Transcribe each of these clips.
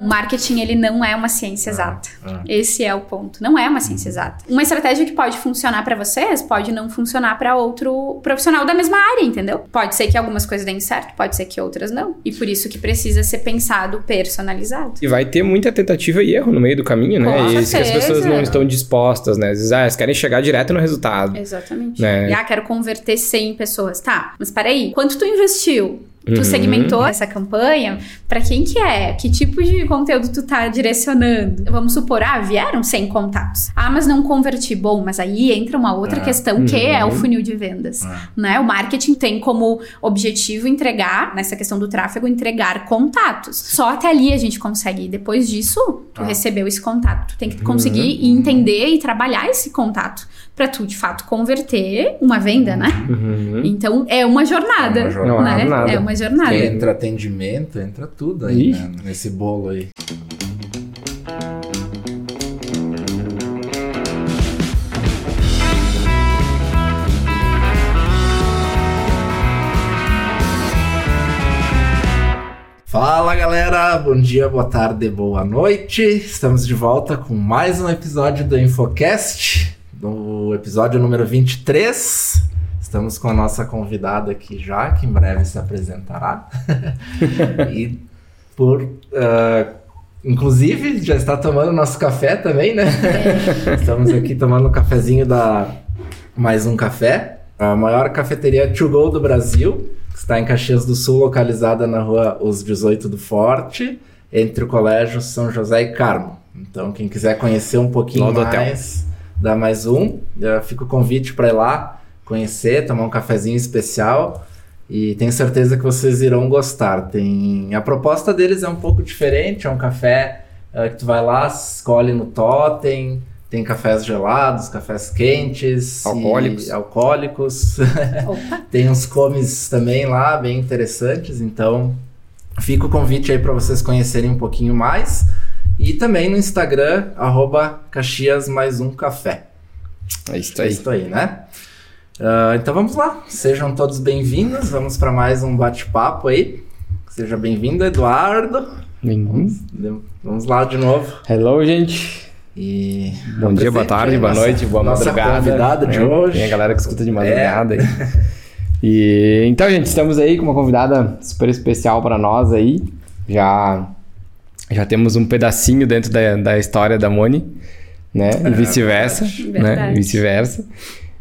O marketing, ele não é uma ciência exata. ah. Esse é o ponto. Não é uma ciência exata. Uma estratégia que pode funcionar pra vocês, pode não funcionar pra outro profissional da mesma área, entendeu? Pode ser que algumas coisas deem certo, pode ser que outras não. E por isso que precisa ser pensado personalizado. E vai ter muita tentativa e erro no meio do caminho, né? Com e isso que as pessoas não estão dispostas, né? Às vezes, ah, elas querem chegar direto no resultado. Exatamente. Né? E, ah, quero converter 100 pessoas. Tá, mas peraí, quanto tu investiu? Tu Uhum. segmentou essa campanha? Pra quem que é? Que tipo de conteúdo tu tá direcionando? Vamos supor, ah, vieram 100 contatos. Ah, mas não converti. Bom, mas aí entra uma outra Ah. questão que é o Uhum. funil de vendas. Ah. Né? O marketing tem como objetivo entregar, nessa questão do tráfego, entregar contatos. Só até ali a gente consegue. Depois disso, tu Ah. recebeu esse contato. Tu tem que conseguir Uhum. entender e trabalhar esse contato pra tu, de fato, converter uma venda, né? Uhum. Então, é uma jornada. É uma jornada. né? Não é nada. É uma jornada. Entra atendimento, entra tudo aí, né? Nesse bolo aí. Fala galera, bom dia, boa tarde, boa noite. Estamos de volta com mais um episódio do Infocast, no episódio número 23. Estamos com a nossa convidada aqui já, que em breve se apresentará. e por. ah, inclusive, já está tomando nosso café também, né? Estamos aqui tomando um cafezinho da Mais Um Café, a maior cafeteria to go do Brasil, que está em Caxias do Sul, localizada na rua Os 18 do Forte, entre o Colégio São José e Carmo. Então, quem quiser conhecer um pouquinho mais da Mais Um, já fica o convite para ir lá conhecer, tomar um cafezinho especial. E tenho certeza que vocês irão gostar. Tem a proposta deles é um pouco diferente, é um café eh, que tu vai lá, escolhe no totem, tem cafés gelados, cafés quentes, e- Alcoólicos. alcoólicos. Opa. tem uns comes também lá bem interessantes, então fica o convite aí para vocês conhecerem um pouquinho mais. E também no Instagram, arroba Caxias mais um café. É isso É aí. isso aí, né? Ah, então vamos lá, sejam todos bem-vindos. Vamos para mais um bate-papo aí. Seja bem-vindo, Eduardo. Uhum. Vamos lá de novo. Hello, gente. E Bom dia, boa tarde, boa noite, boa nossa madrugada. convidada de né? hoje. É. Tem a galera que escuta de madrugada aí. E então, gente, estamos aí com uma convidada super especial para nós aí. Já já temos um pedacinho dentro da, da história da Moni, né? E vice-versa, verdade. né? Verdade. E vice-versa.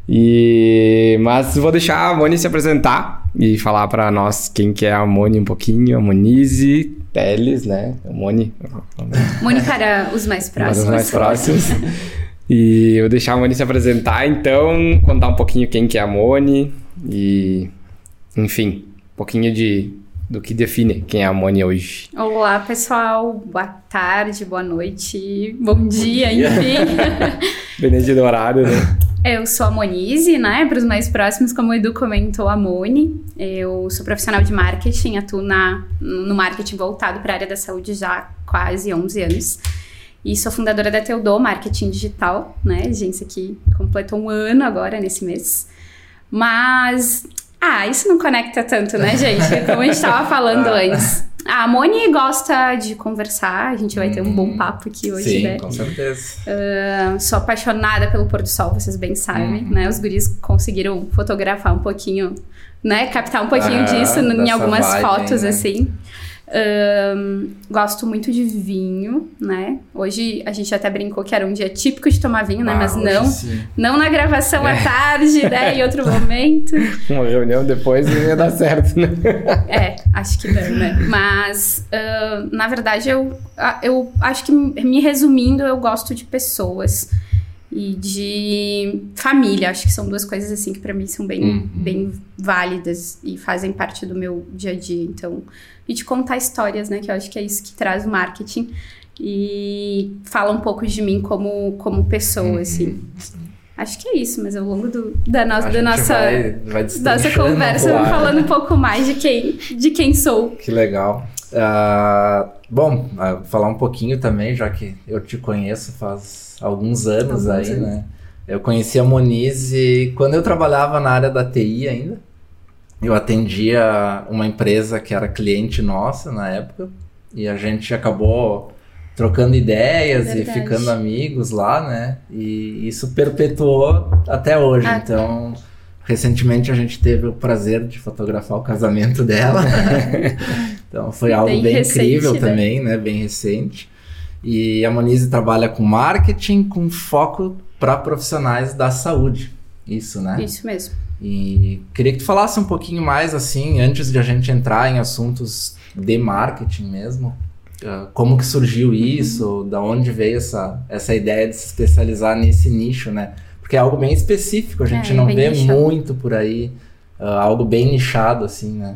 E mas vou deixar a Moni se apresentar e falar para nós quem que é a Moni um pouquinho, a Monize Teles, né? A Moni, Moni para os mais para próximos. os mais próximos. E eu vou deixar a Moni se apresentar, então, contar um pouquinho quem que é a Moni e, enfim, um pouquinho de, do que define quem é a Moni hoje. Olá, pessoal. Boa tarde, boa noite, bom dia, dia. enfim. Dependendo do horário, né? Eu sou a Monize, né? Para os mais próximos, como o Edu comentou, a Moni. Eu sou profissional de marketing, atuo na, no marketing voltado para a área da saúde já há quase 11 anos. E sou fundadora da Teodô Marketing Digital, né? Agência que completou um ano agora, nesse mês. Mas, ah, isso não conecta tanto, né, gente? Como a gente estava falando Ah. antes. A Moni gosta de conversar, a gente vai ter um bom papo aqui hoje, Sim, né? com certeza. Ah, sou apaixonada pelo pôr do sol, vocês bem sabem, Uhum. né? Os guris conseguiram fotografar um pouquinho, né? Captar um pouquinho Ah, disso em algumas vibe, fotos, né? assim. Ahn, gosto muito de vinho, né? Hoje a gente até brincou que era um dia típico de tomar vinho, né? Ah, Mas não, sim. não na gravação É. à tarde, né? Em outro momento. Uma reunião depois não ia dar certo, né? É, acho que não, né? Mas, ah, na verdade, eu, eu acho que, me resumindo, eu gosto de pessoas e de família. Acho que são duas coisas, assim, que pra mim são bem, Uhum. bem válidas e fazem parte do meu dia a dia. Então, e de contar histórias, né? Que eu acho que é isso que traz o marketing. E fala um pouco de mim como, como pessoa, Uhum. assim. Acho que é isso, mas ao longo do, da, no, da nossa vai, vai nossa conversa, falando um pouco mais de quem, de quem sou. Que legal. Ah, bom, ah, falar um pouquinho também, já que eu te conheço faz alguns anos Alguns aí, anos. né? Eu conheci a Monize quando eu trabalhava na área da TI ainda. Eu atendia uma empresa que era cliente nossa na época. E a gente acabou trocando ideias e ficando amigos lá, né? E isso perpetuou até hoje. Ah. Então, recentemente a gente teve o prazer de fotografar o casamento dela. então foi algo Bem bem, recente, incrível né? também, né? Bem recente. E a Monize trabalha com marketing com foco para profissionais da saúde. Isso, né? Isso mesmo. E queria que tu falasse um pouquinho mais, assim, antes de a gente entrar em assuntos de marketing mesmo. ah, Como que surgiu isso? Da onde veio essa, essa ideia de se especializar nesse nicho, né? Porque é algo bem específico, a gente É, não vê nichado. muito por aí. ah, algo bem nichado, assim, né?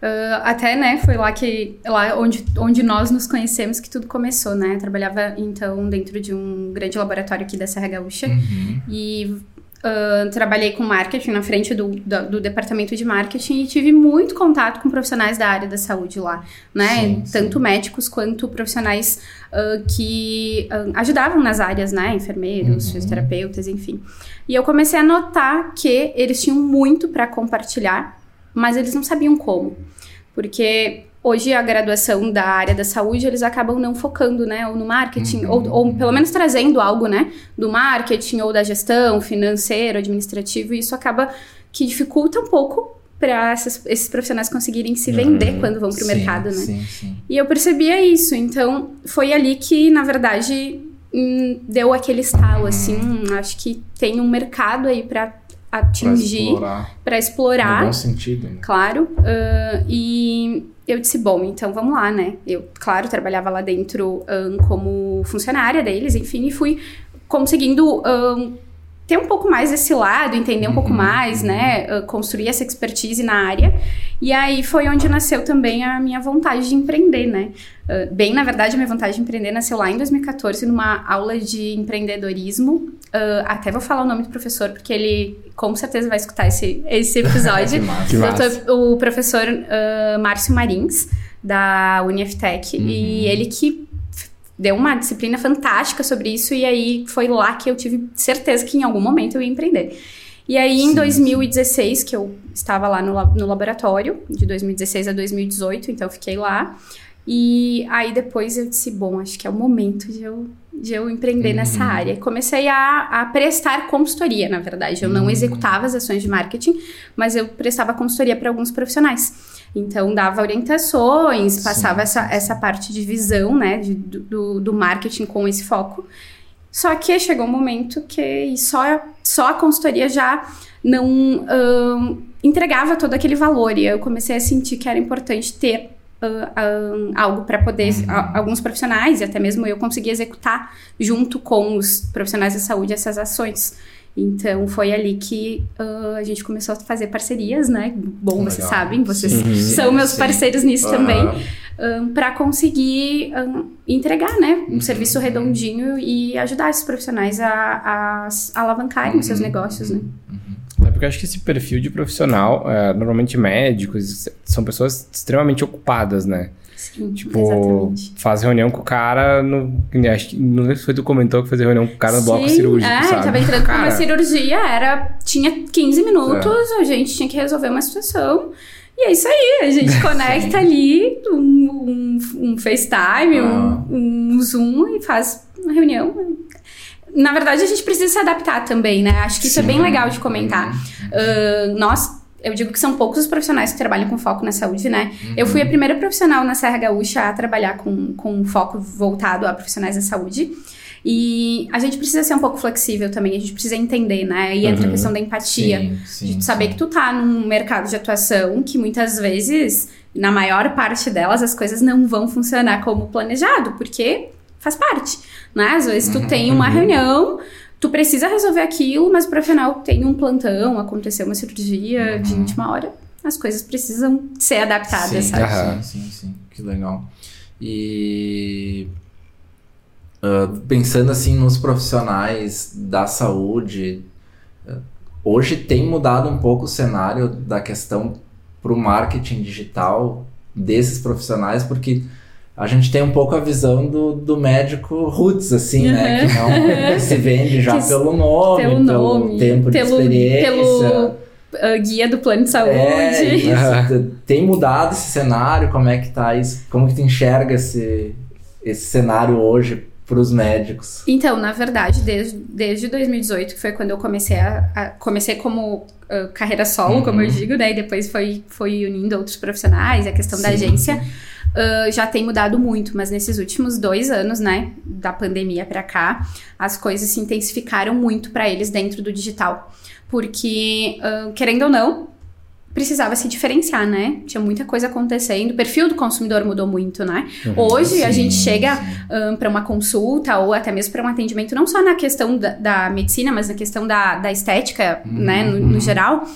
Ah, até, né, foi lá que lá onde, onde nós nos conhecemos que tudo começou, né? Eu trabalhava então dentro de um grande laboratório aqui da Serra Gaúcha Uhum. e ah, trabalhei com marketing na frente do, da- do departamento de marketing e tive muito contato com profissionais da área da saúde lá, né? Sim, sim. Tanto médicos quanto profissionais ah, que ah, ajudavam nas áreas, né? Enfermeiros, Uhum. fisioterapeutas, enfim. E eu comecei a notar que eles tinham muito para compartilhar, mas eles não sabiam como. Porque hoje a graduação da área da saúde, eles acabam não focando, né, ou no marketing, Uhum. ou, ou pelo menos trazendo algo, né, do marketing ou da gestão financeiro, administrativo, e isso acaba que dificulta um pouco para esses profissionais conseguirem se vender Uhum. quando vão para o mercado, né? Sim, sim. E eu percebia isso, então foi ali que, na verdade, hum, deu aquele estalo, assim, hum, acho que tem um mercado aí para Atingir, explorar. para No explorar, bom sentido, né? claro. ah, e eu disse, bom, então vamos lá, né? Eu, claro, trabalhava lá dentro ahn, como funcionária deles, enfim, e fui conseguindo ahn, ter um pouco mais desse lado, entender um pouco Uhum, mais, né? ah, construir essa expertise na área. E aí foi onde nasceu também a minha vontade de empreender, né? Ah, bem, na verdade, a minha vontade de empreender nasceu lá em 2014, numa aula de empreendedorismo. Ah, até vou falar o nome do professor, porque ele com certeza vai escutar esse, esse Que episódio. massa. Que massa. Doutor- o professor ah, Márcio Marins, da UniFTech, Uhum. e ele que deu uma disciplina fantástica sobre isso, e aí foi lá que eu tive certeza que em algum momento eu ia empreender. E aí, em Sim, 2016, que eu estava lá no, no laboratório, de 2016 a 2018, então eu fiquei lá. E aí depois eu disse, bom, acho que é o momento de eu, de eu empreender Uhum. nessa área. Comecei a, a prestar consultoria, na verdade. Eu não Uhum. executava as ações de marketing, mas eu prestava consultoria para alguns profissionais. Então, dava orientações, passava essa, sim, essa parte de visão, né, de- do, do, marketing com esse foco. Só que chegou um momento que só, só a consultoria já não ahn, entregava todo aquele valor. E eu comecei a sentir que era importante ter ah, ahn, algo para poder, Uhum. a- alguns profissionais, e até mesmo eu conseguir executar junto com os profissionais da saúde essas ações. Então foi ali que ah, a gente começou a fazer parcerias, né? Bom, vocês sabem, vocês Sim, são sim, meus sim. parceiros nisso também Aham. para conseguir ahn, entregar, né, um Uhum. serviço redondinho e ajudar esses profissionais a, a alavancarem os seus Uhum. negócios, né? É porque eu acho que esse perfil de profissional, é, normalmente médicos, são pessoas extremamente ocupadas, né? Sim, Tipo, exatamente. faz reunião com o cara no. Acho que não sei se foi tu comentou que fazer reunião com o cara no bloco Sim, cirúrgico. É, sabe? tava entrando pra uma Cara, cirurgia, era, tinha 15 minutos, É. a gente tinha que resolver uma situação. E é isso aí, a gente conecta ali um, um, um FaceTime, Ah. um, um Zoom e faz uma reunião. Na verdade, a gente precisa se adaptar também, né? Acho que isso é Sim. bem legal de comentar. Ah, nós, eu digo que são poucos os profissionais que trabalham com foco na saúde, né? Eu fui a primeira profissional na Serra Gaúcha a trabalhar com, com foco voltado a profissionais da saúde. E a gente precisa ser um pouco flexível também, a gente precisa entender, né? E entra a Uhum. questão da empatia. Sim, sim, de saber sim. que tu tá num mercado de atuação que muitas vezes, na maior parte delas, as coisas não vão funcionar como planejado, porque faz parte, né? Às vezes tu Uhum, tem uma uhum. reunião, tu precisa resolver aquilo, mas pro final tem um plantão, aconteceu uma cirurgia de Uhum. última hora, as coisas precisam ser adaptadas, sim, sabe? Aham. Sim, sim, sim. Que legal. E ah, pensando assim nos profissionais da saúde, hoje tem mudado um pouco o cenário da questão para o marketing digital desses profissionais, porque a gente tem um pouco a visão do, do médico roots, assim, né? Que não se vende já Que pelo nome, pelo pelo nome, tempo pelo- de experiência. pelo- uh, guia do plano de saúde. É, isso. Tem mudado esse cenário? Como é que tá isso? Como que tu enxerga esse, esse cenário hoje para os médicos? Então, na verdade, desde, desde 2018, que foi quando eu comecei a, a comecei como uh, carreira solo, uhum. como eu digo, né? E depois foi, foi unindo outros profissionais, a questão Sim. da agência. Uh, já tem mudado muito, mas nesses últimos dois anos, né, da pandemia para cá, as coisas se intensificaram muito para eles dentro do digital. Porque, uh, querendo ou não, precisava se diferenciar, né? Tinha muita coisa acontecendo, o perfil do consumidor mudou muito, né? Uhum, Hoje sim, a gente chega um, para uma consulta ou até mesmo para um atendimento, não só na questão da, da, medicina, mas na questão da, da estética, uhum, né, no, no geral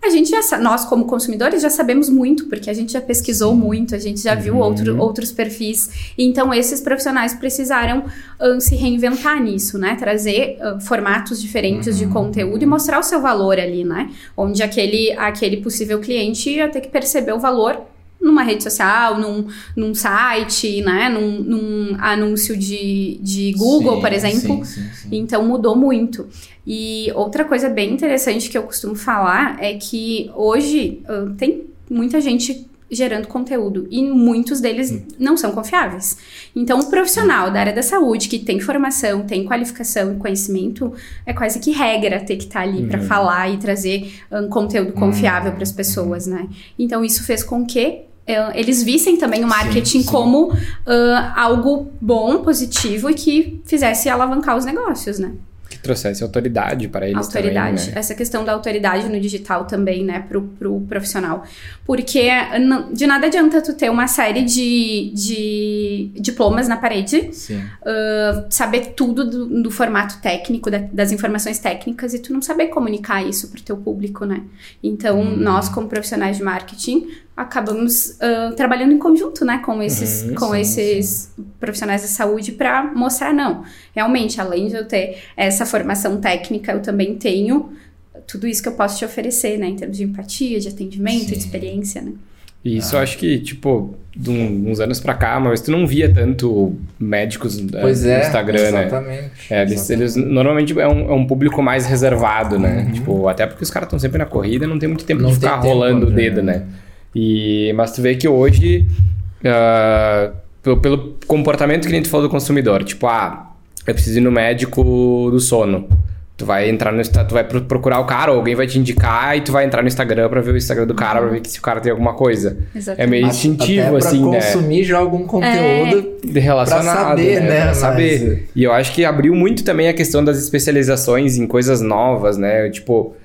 a gente já, nós como consumidores já sabemos muito, porque a gente já pesquisou Sim. muito, a gente já viu uhum. outro, outros perfis. Então, esses profissionais precisaram uh, se reinventar nisso, né? Trazer uh, formatos diferentes uhum. de conteúdo e mostrar o seu valor ali, né? Onde aquele, aquele possível cliente ia ter que perceber o valor numa rede social, num, num site, né? Num, num anúncio de, de Google, sim, por exemplo. Sim, sim, então mudou muito. E outra coisa bem interessante que eu costumo falar é que hoje uh, tem muita gente gerando conteúdo e muitos deles hum. não são confiáveis. Então, o profissional da área da saúde que tem formação, tem qualificação e conhecimento, é quase que regra ter que estar tá ali uhum. para falar e trazer um conteúdo confiável uhum. para as pessoas, né? Então, isso fez com que eles vissem também o marketing sim, sim. como uh, algo bom, positivo e que fizesse alavancar os negócios, né? Que trouxesse autoridade para eles autoridade. também, né? Essa questão da autoridade no digital também, né, pro, pro profissional. Porque de nada adianta tu ter uma série de, de diplomas na parede, uh, saber tudo do, do formato técnico, da, das informações técnicas, e tu não saber comunicar isso pro teu público, né? Então, hum. nós, como profissionais de marketing, acabamos uh, trabalhando em conjunto, né, com esses, uhum, com sim, esses sim. profissionais da saúde para mostrar não, realmente, além de eu ter essa formação técnica, eu também tenho tudo isso que eu posso te oferecer, né, em termos de empatia, de atendimento, sim. de experiência, né. Isso ah. eu acho que, tipo, de uns anos pra cá, mas tu não via tanto médicos eh, pois no é, Instagram, exatamente, né? É, eles, exatamente. eles normalmente é um, é um, público mais reservado, né? Uhum. Tipo, até porque os caras estão sempre na corrida, não tem muito tempo não de ficar rolando o dedo, né? né? E, mas tu vê que hoje, uh, pelo, pelo, comportamento que a gente falou do consumidor, tipo, ah, eu preciso ir no médico do sono. Tu vai entrar no tu vai procurar o cara, ou alguém vai te indicar e tu vai entrar no Instagram para ver o Instagram do cara, para ver se o cara tem alguma coisa. Exatamente. É meio instintivo Até assim, né? consumir já algum conteúdo é. relacionado, pra saber, né? né? Pra saber. Mas... E eu acho que abriu muito também a questão das especializações em coisas novas, né? Tipo,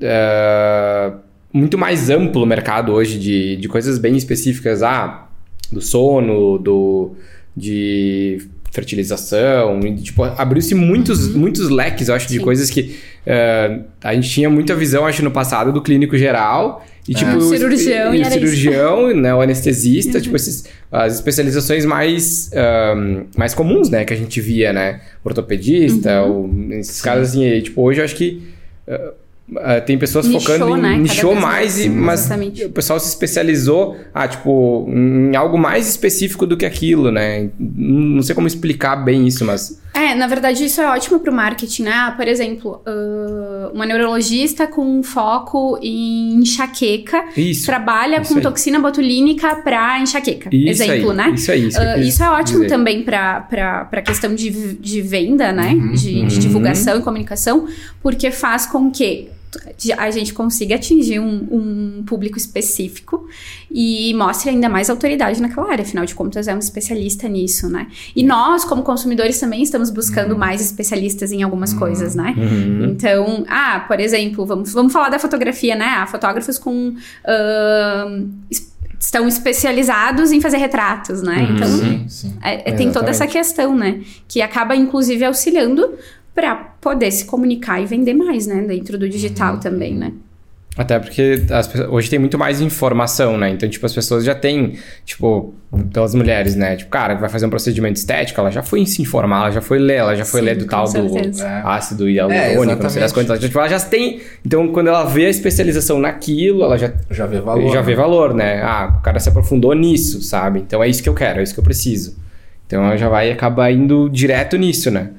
uh muito mais amplo o mercado hoje de, de coisas bem específicas, ah, do sono, do de fertilização, e, tipo, abriu-se muitos, uhum. muitos leques, eu acho, Sim. de coisas que uh, a gente tinha muita visão, acho, no passado do clínico geral, e tipo, o cirurgião, e, e o cirurgião, né, o anestesista, uhum. tipo, esses, as especializações mais, um, mais comuns, né, que a gente via, né, ortopedista, uhum. ou, esses casos assim, tipo, hoje eu acho que uh, Uh, tem pessoas nichou, focando em né? nichou mais, e, mas Exatamente. o pessoal se especializou ah, tipo, em algo mais específico do que aquilo, né? Não sei como explicar bem isso, mas. É, na verdade, isso é ótimo para o marketing, né? Ah, por exemplo, uh, uma neurologista com foco em enxaqueca isso, trabalha isso com aí. toxina botulínica para enxaqueca. Isso exemplo, aí, né? Isso aí. Isso, uh, isso é ótimo dizer. também para a questão de, de venda, né? Uhum, de, uhum. de divulgação e comunicação, porque faz com que a gente consiga atingir um, um, público específico e mostre ainda mais autoridade naquela área. Afinal de contas, é um especialista nisso, né? E nós, como consumidores, também estamos buscando uhum. mais especialistas em algumas uhum. coisas, né? Uhum. Então, ah, por exemplo, vamos, vamos falar da fotografia, né? Há fotógrafos com. Uh, estão especializados em fazer retratos, né? Uhum. Então, sim, sim. É, é, tem toda essa questão, né? Que acaba, inclusive, auxiliando para poder se comunicar e vender mais, né? Dentro do digital uhum. também, né? Até porque as, hoje tem muito mais informação, né? Então, tipo, as pessoas já têm, tipo, pelas mulheres, né? Tipo, cara, que vai fazer um procedimento estético, ela já foi se informar, ela já foi ler, ela já foi Sim, ler do tal certeza. do é. ácido hialurônico, é, não sei das quantas. Tipo, ela já tem. Então, quando ela vê a especialização naquilo, ela já. Já vê valor. Já né? vê valor, né? Ah, o cara se aprofundou nisso, sabe? Então é isso que eu quero, é isso que eu preciso. Então ela já vai acabar indo direto nisso, né?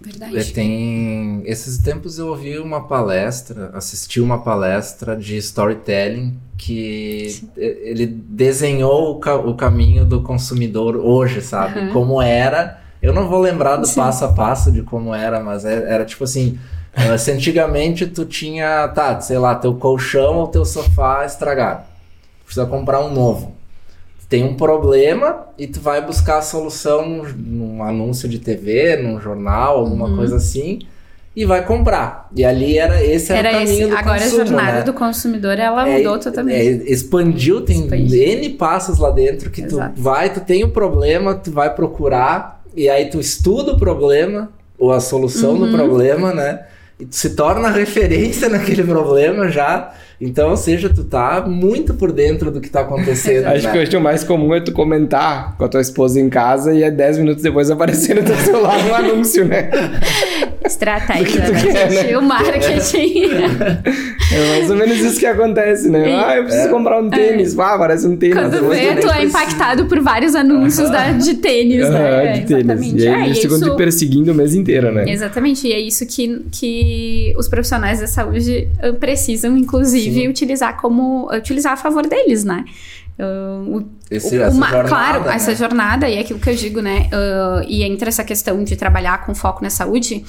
Verdade. Tem. Esses tempos eu ouvi uma palestra, assisti uma palestra de storytelling que Sim. ele desenhou o, ca- o caminho do consumidor hoje, sabe? Aham. Como era. Eu não vou lembrar do Sim. passo a passo de como era, mas é- era, tipo assim. eh, Se antigamente tu tinha, tá, sei lá, teu colchão ou teu sofá estragado. Precisa comprar um novo tem um problema e tu vai buscar a solução num, anúncio de TV, num jornal, alguma Uhum. coisa assim, e vai comprar. E ali era esse era, Era o caminho esse. do Agora consumo, a jornada né? do consumidor ela É, mudou totalmente. é, expandiu, tem Expandiu. N passos lá dentro que Exato. tu vai, tu tem o problema, tu vai procurar, e aí tu estuda o problema, ou a solução Uhum. do problema, né? E tu se torna referência naquele problema já. Então, ou seja, tu tá muito por dentro do que tá acontecendo. Acho né? que hoje o mais comum é tu comentar com a tua esposa em casa e é 10 minutos depois aparecer no teu celular um anúncio, né? Estratégia, do que né, quer, né? O marketing. É mais ou menos isso que acontece, né? E- Ah, eu preciso É. comprar um tênis. Ah, parece um tênis. Quando vê, tu é precisa. impactado por vários anúncios da- de tênis, Ah, né? de tênis. Exatamente. E aí É, eles ficam isso- te perseguindo o mês inteiro, né? Exatamente, e é isso que, que os profissionais da saúde ah, precisam, inclusive, Sim. utilizar como utilizar a favor deles, né? O- Esse- essa uma- jornada, claro, né? essa jornada, e é aquilo que eu digo, né? ah, e entre essa questão de trabalhar com foco na saúde,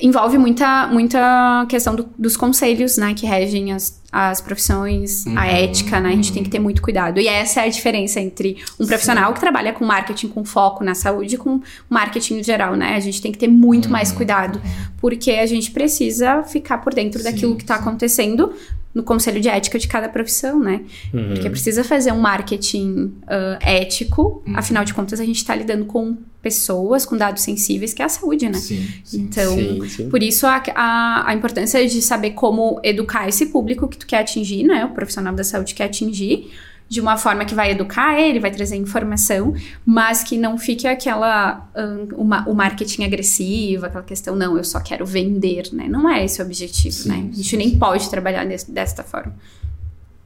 envolve muita, muita questão do- dos conselhos, né? Que regem as, as profissões, a Uhum, ética, né? A gente tem que ter muito cuidado. E essa é a diferença entre um profissional que trabalha com marketing com foco na saúde e com marketing no geral, né? A gente tem que ter muito Uhum. mais cuidado, porque a gente precisa ficar por dentro Sim, daquilo que está sim. acontecendo no conselho de ética de cada profissão, né? Uhum. Porque precisa fazer um marketing ah, ético, Uhum. afinal de contas a gente está lidando com pessoas, com dados sensíveis, que é a saúde, né? Sim, sim. Então, Sim, sim. por isso a, a, a importância de saber como educar esse público que tu quer atingir, né? O profissional da saúde quer atingir, de uma forma que vai educar ele, vai trazer informação, mas que não fique aquela hum, uma- o marketing agressivo, aquela questão, não, eu só quero vender, né? Não é esse o objetivo, Sim, né? A gente sim, nem sim. pode trabalhar desse- desta forma.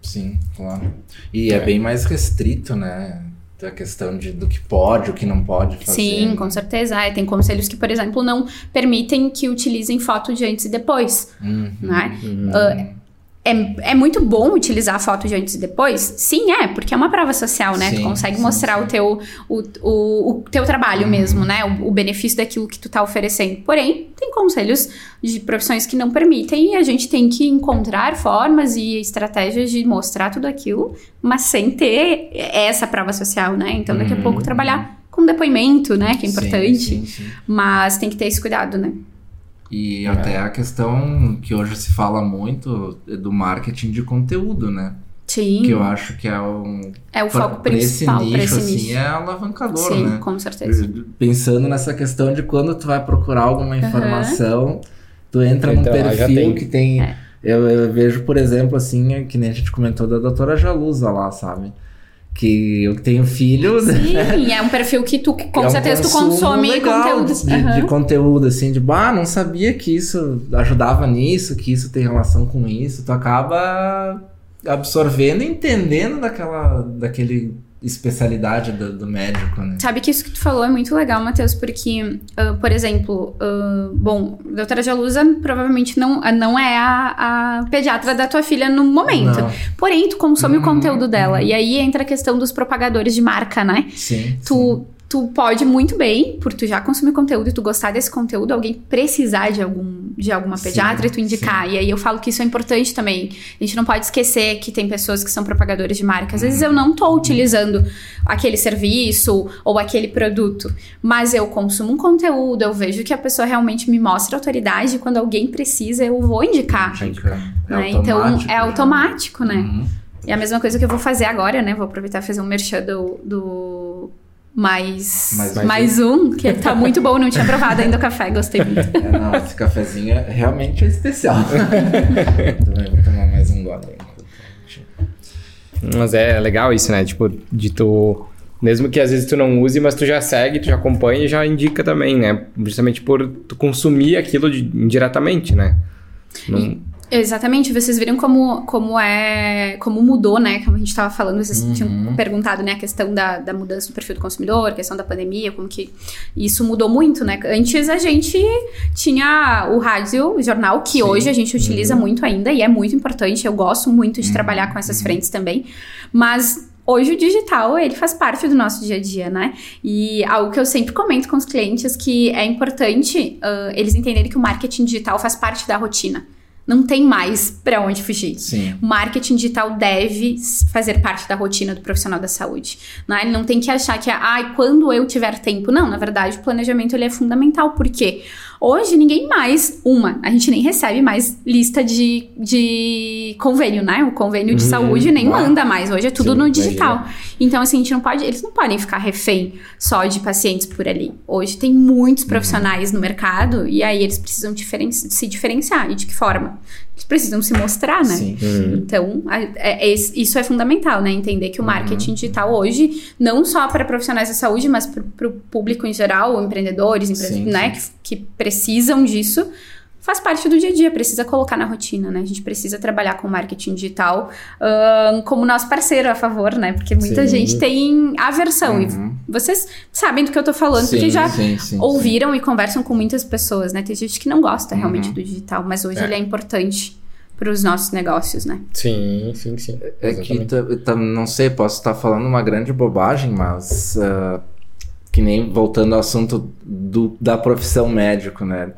Sim, claro. E é, É. bem mais restrito, né? A questão de, do que pode, o que não pode fazer. Sim, com certeza. É, tem conselhos que, por exemplo, não permitem que utilizem foto de antes e depois, Uhum. né? Uhum. É, é muito bom utilizar a foto de antes e depois? Sim, é, porque é uma prova social, né? Sim, tu consegue sim, mostrar sim. o teu, o, o, o teu trabalho mesmo, né? O, o benefício daquilo que tu tá oferecendo. Porém, tem conselhos de profissões que não permitem e a gente tem que encontrar formas e estratégias de mostrar tudo aquilo, mas sem ter essa prova social, né? Então, daqui a Uhum, pouco trabalhar com depoimento, né? Que é importante. Mas tem que ter esse cuidado, né? E até a questão que hoje se fala muito é do marketing de conteúdo, né? Sim. Que eu acho que é um. É o pra- foco pra principal esse para nicho, esse assim, nicho. é alavancador, Sim, né? com certeza. Pensando nessa questão de quando tu vai procurar alguma informação, tu entra num Então, já perfil tem. que tem. É. Eu, eu vejo, por exemplo, assim, é que nem a gente comentou da doutora Jalusa lá, sabe? Que eu tenho filhos. Sim, é um perfil que tu, com É um certeza, tu consome legal conteúdo. De, de Aham. conteúdo, assim, de, bah, não sabia que isso ajudava nisso, que isso tem relação com isso. Tu acaba absorvendo e entendendo daquela, daquele especialidade do, do médico, né? Sabe que isso que tu falou é muito legal, Matheus, porque, ah, por exemplo, ah, bom, a doutora Jalusa provavelmente não, ah, não é a, a pediatra da tua filha no momento. Não. Porém, tu consome o Uhum, conteúdo dela. uhum. E aí entra a questão dos propagadores de marca, né? Sim. sim. Tu, pode muito bem, por tu já consumir conteúdo e tu gostar desse conteúdo, alguém precisar de, algum, de alguma Sim, pediatra e tu indicar. E aí eu falo que isso é importante também. A gente não pode esquecer que tem pessoas que são propagadores de marca. Às vezes Uhum. eu não tô utilizando aquele serviço ou aquele produto, mas eu consumo um conteúdo, eu vejo que a pessoa realmente me mostra autoridade e quando alguém precisa, eu vou indicar. Dica. É né? Então é já. automático, né? Uhum. E a mesma coisa que eu vou fazer agora, né? Vou aproveitar e fazer um merchan do, do mais, Mais mais, um, que tá muito bom. Não tinha provado ainda o café, gostei muito. É, não, esse cafezinho é- realmente é especial. Também vou tomar mais um gole. Mas é legal isso, né? Tipo, de tu. Mesmo que às vezes tu não use, mas tu já segue, tu já acompanha e já indica também, né? Justamente por tu consumir aquilo de- indiretamente, né? Não- Exatamente, vocês viram como, como é. como mudou, né? Como a gente estava falando, vocês Uhum. tinham perguntado, né, a questão da, da mudança do perfil do consumidor, a questão da pandemia, como que Isso mudou muito, né? Antes a gente tinha o rádio, o jornal, que Sim. hoje a gente utiliza muito ainda e é muito importante. Eu gosto muito de trabalhar com essas frentes também. Mas hoje o digital, ele faz parte do nosso dia a dia, né? E algo que eu sempre comento com os clientes que é importante ah, eles entenderem que o marketing digital faz parte da rotina. Não tem mais pra onde fugir. Sim. O marketing digital deve fazer parte da rotina do profissional da saúde. Né? Ele não tem que achar que, ai, quando eu tiver tempo. Não, na verdade, o planejamento ele é fundamental. Por quê? Hoje ninguém mais, uma, a gente nem recebe mais lista de, de convênio, né? O convênio de Uhum. saúde nem Ah. manda mais. Hoje é tudo Sim, no imagina. digital. Então, assim, a gente não pode. Eles não podem ficar refém só de pacientes por ali. Hoje tem muitos profissionais no mercado e aí eles precisam diferen- se diferenciar. E de que forma? Eles precisam se mostrar, né? Sim. Uhum. Então, a- é- é- isso é fundamental, né? Entender que o marketing digital hoje, não só para profissionais da saúde, mas para o público em geral, empreendedores, empre- Sim, né? sim. Que, que precisam disso, faz parte do dia a dia, precisa colocar na rotina, né? A gente precisa trabalhar com marketing digital ahn, como nosso parceiro a favor, né? Porque muita Sim. gente tem aversão. E Uhum. vocês sabem do que eu tô falando, porque Sim, já sim, sim, ouviram e conversam com muitas pessoas, né? Tem gente que não gosta realmente Uhum. do digital, mas hoje É. ele é importante para os nossos negócios, né? Sim, sim, sim. É que, Exatamente. ta- ta- não sei, posso estar falando uma grande bobagem, mas ah, que nem voltando ao assunto do, da profissão médico, né?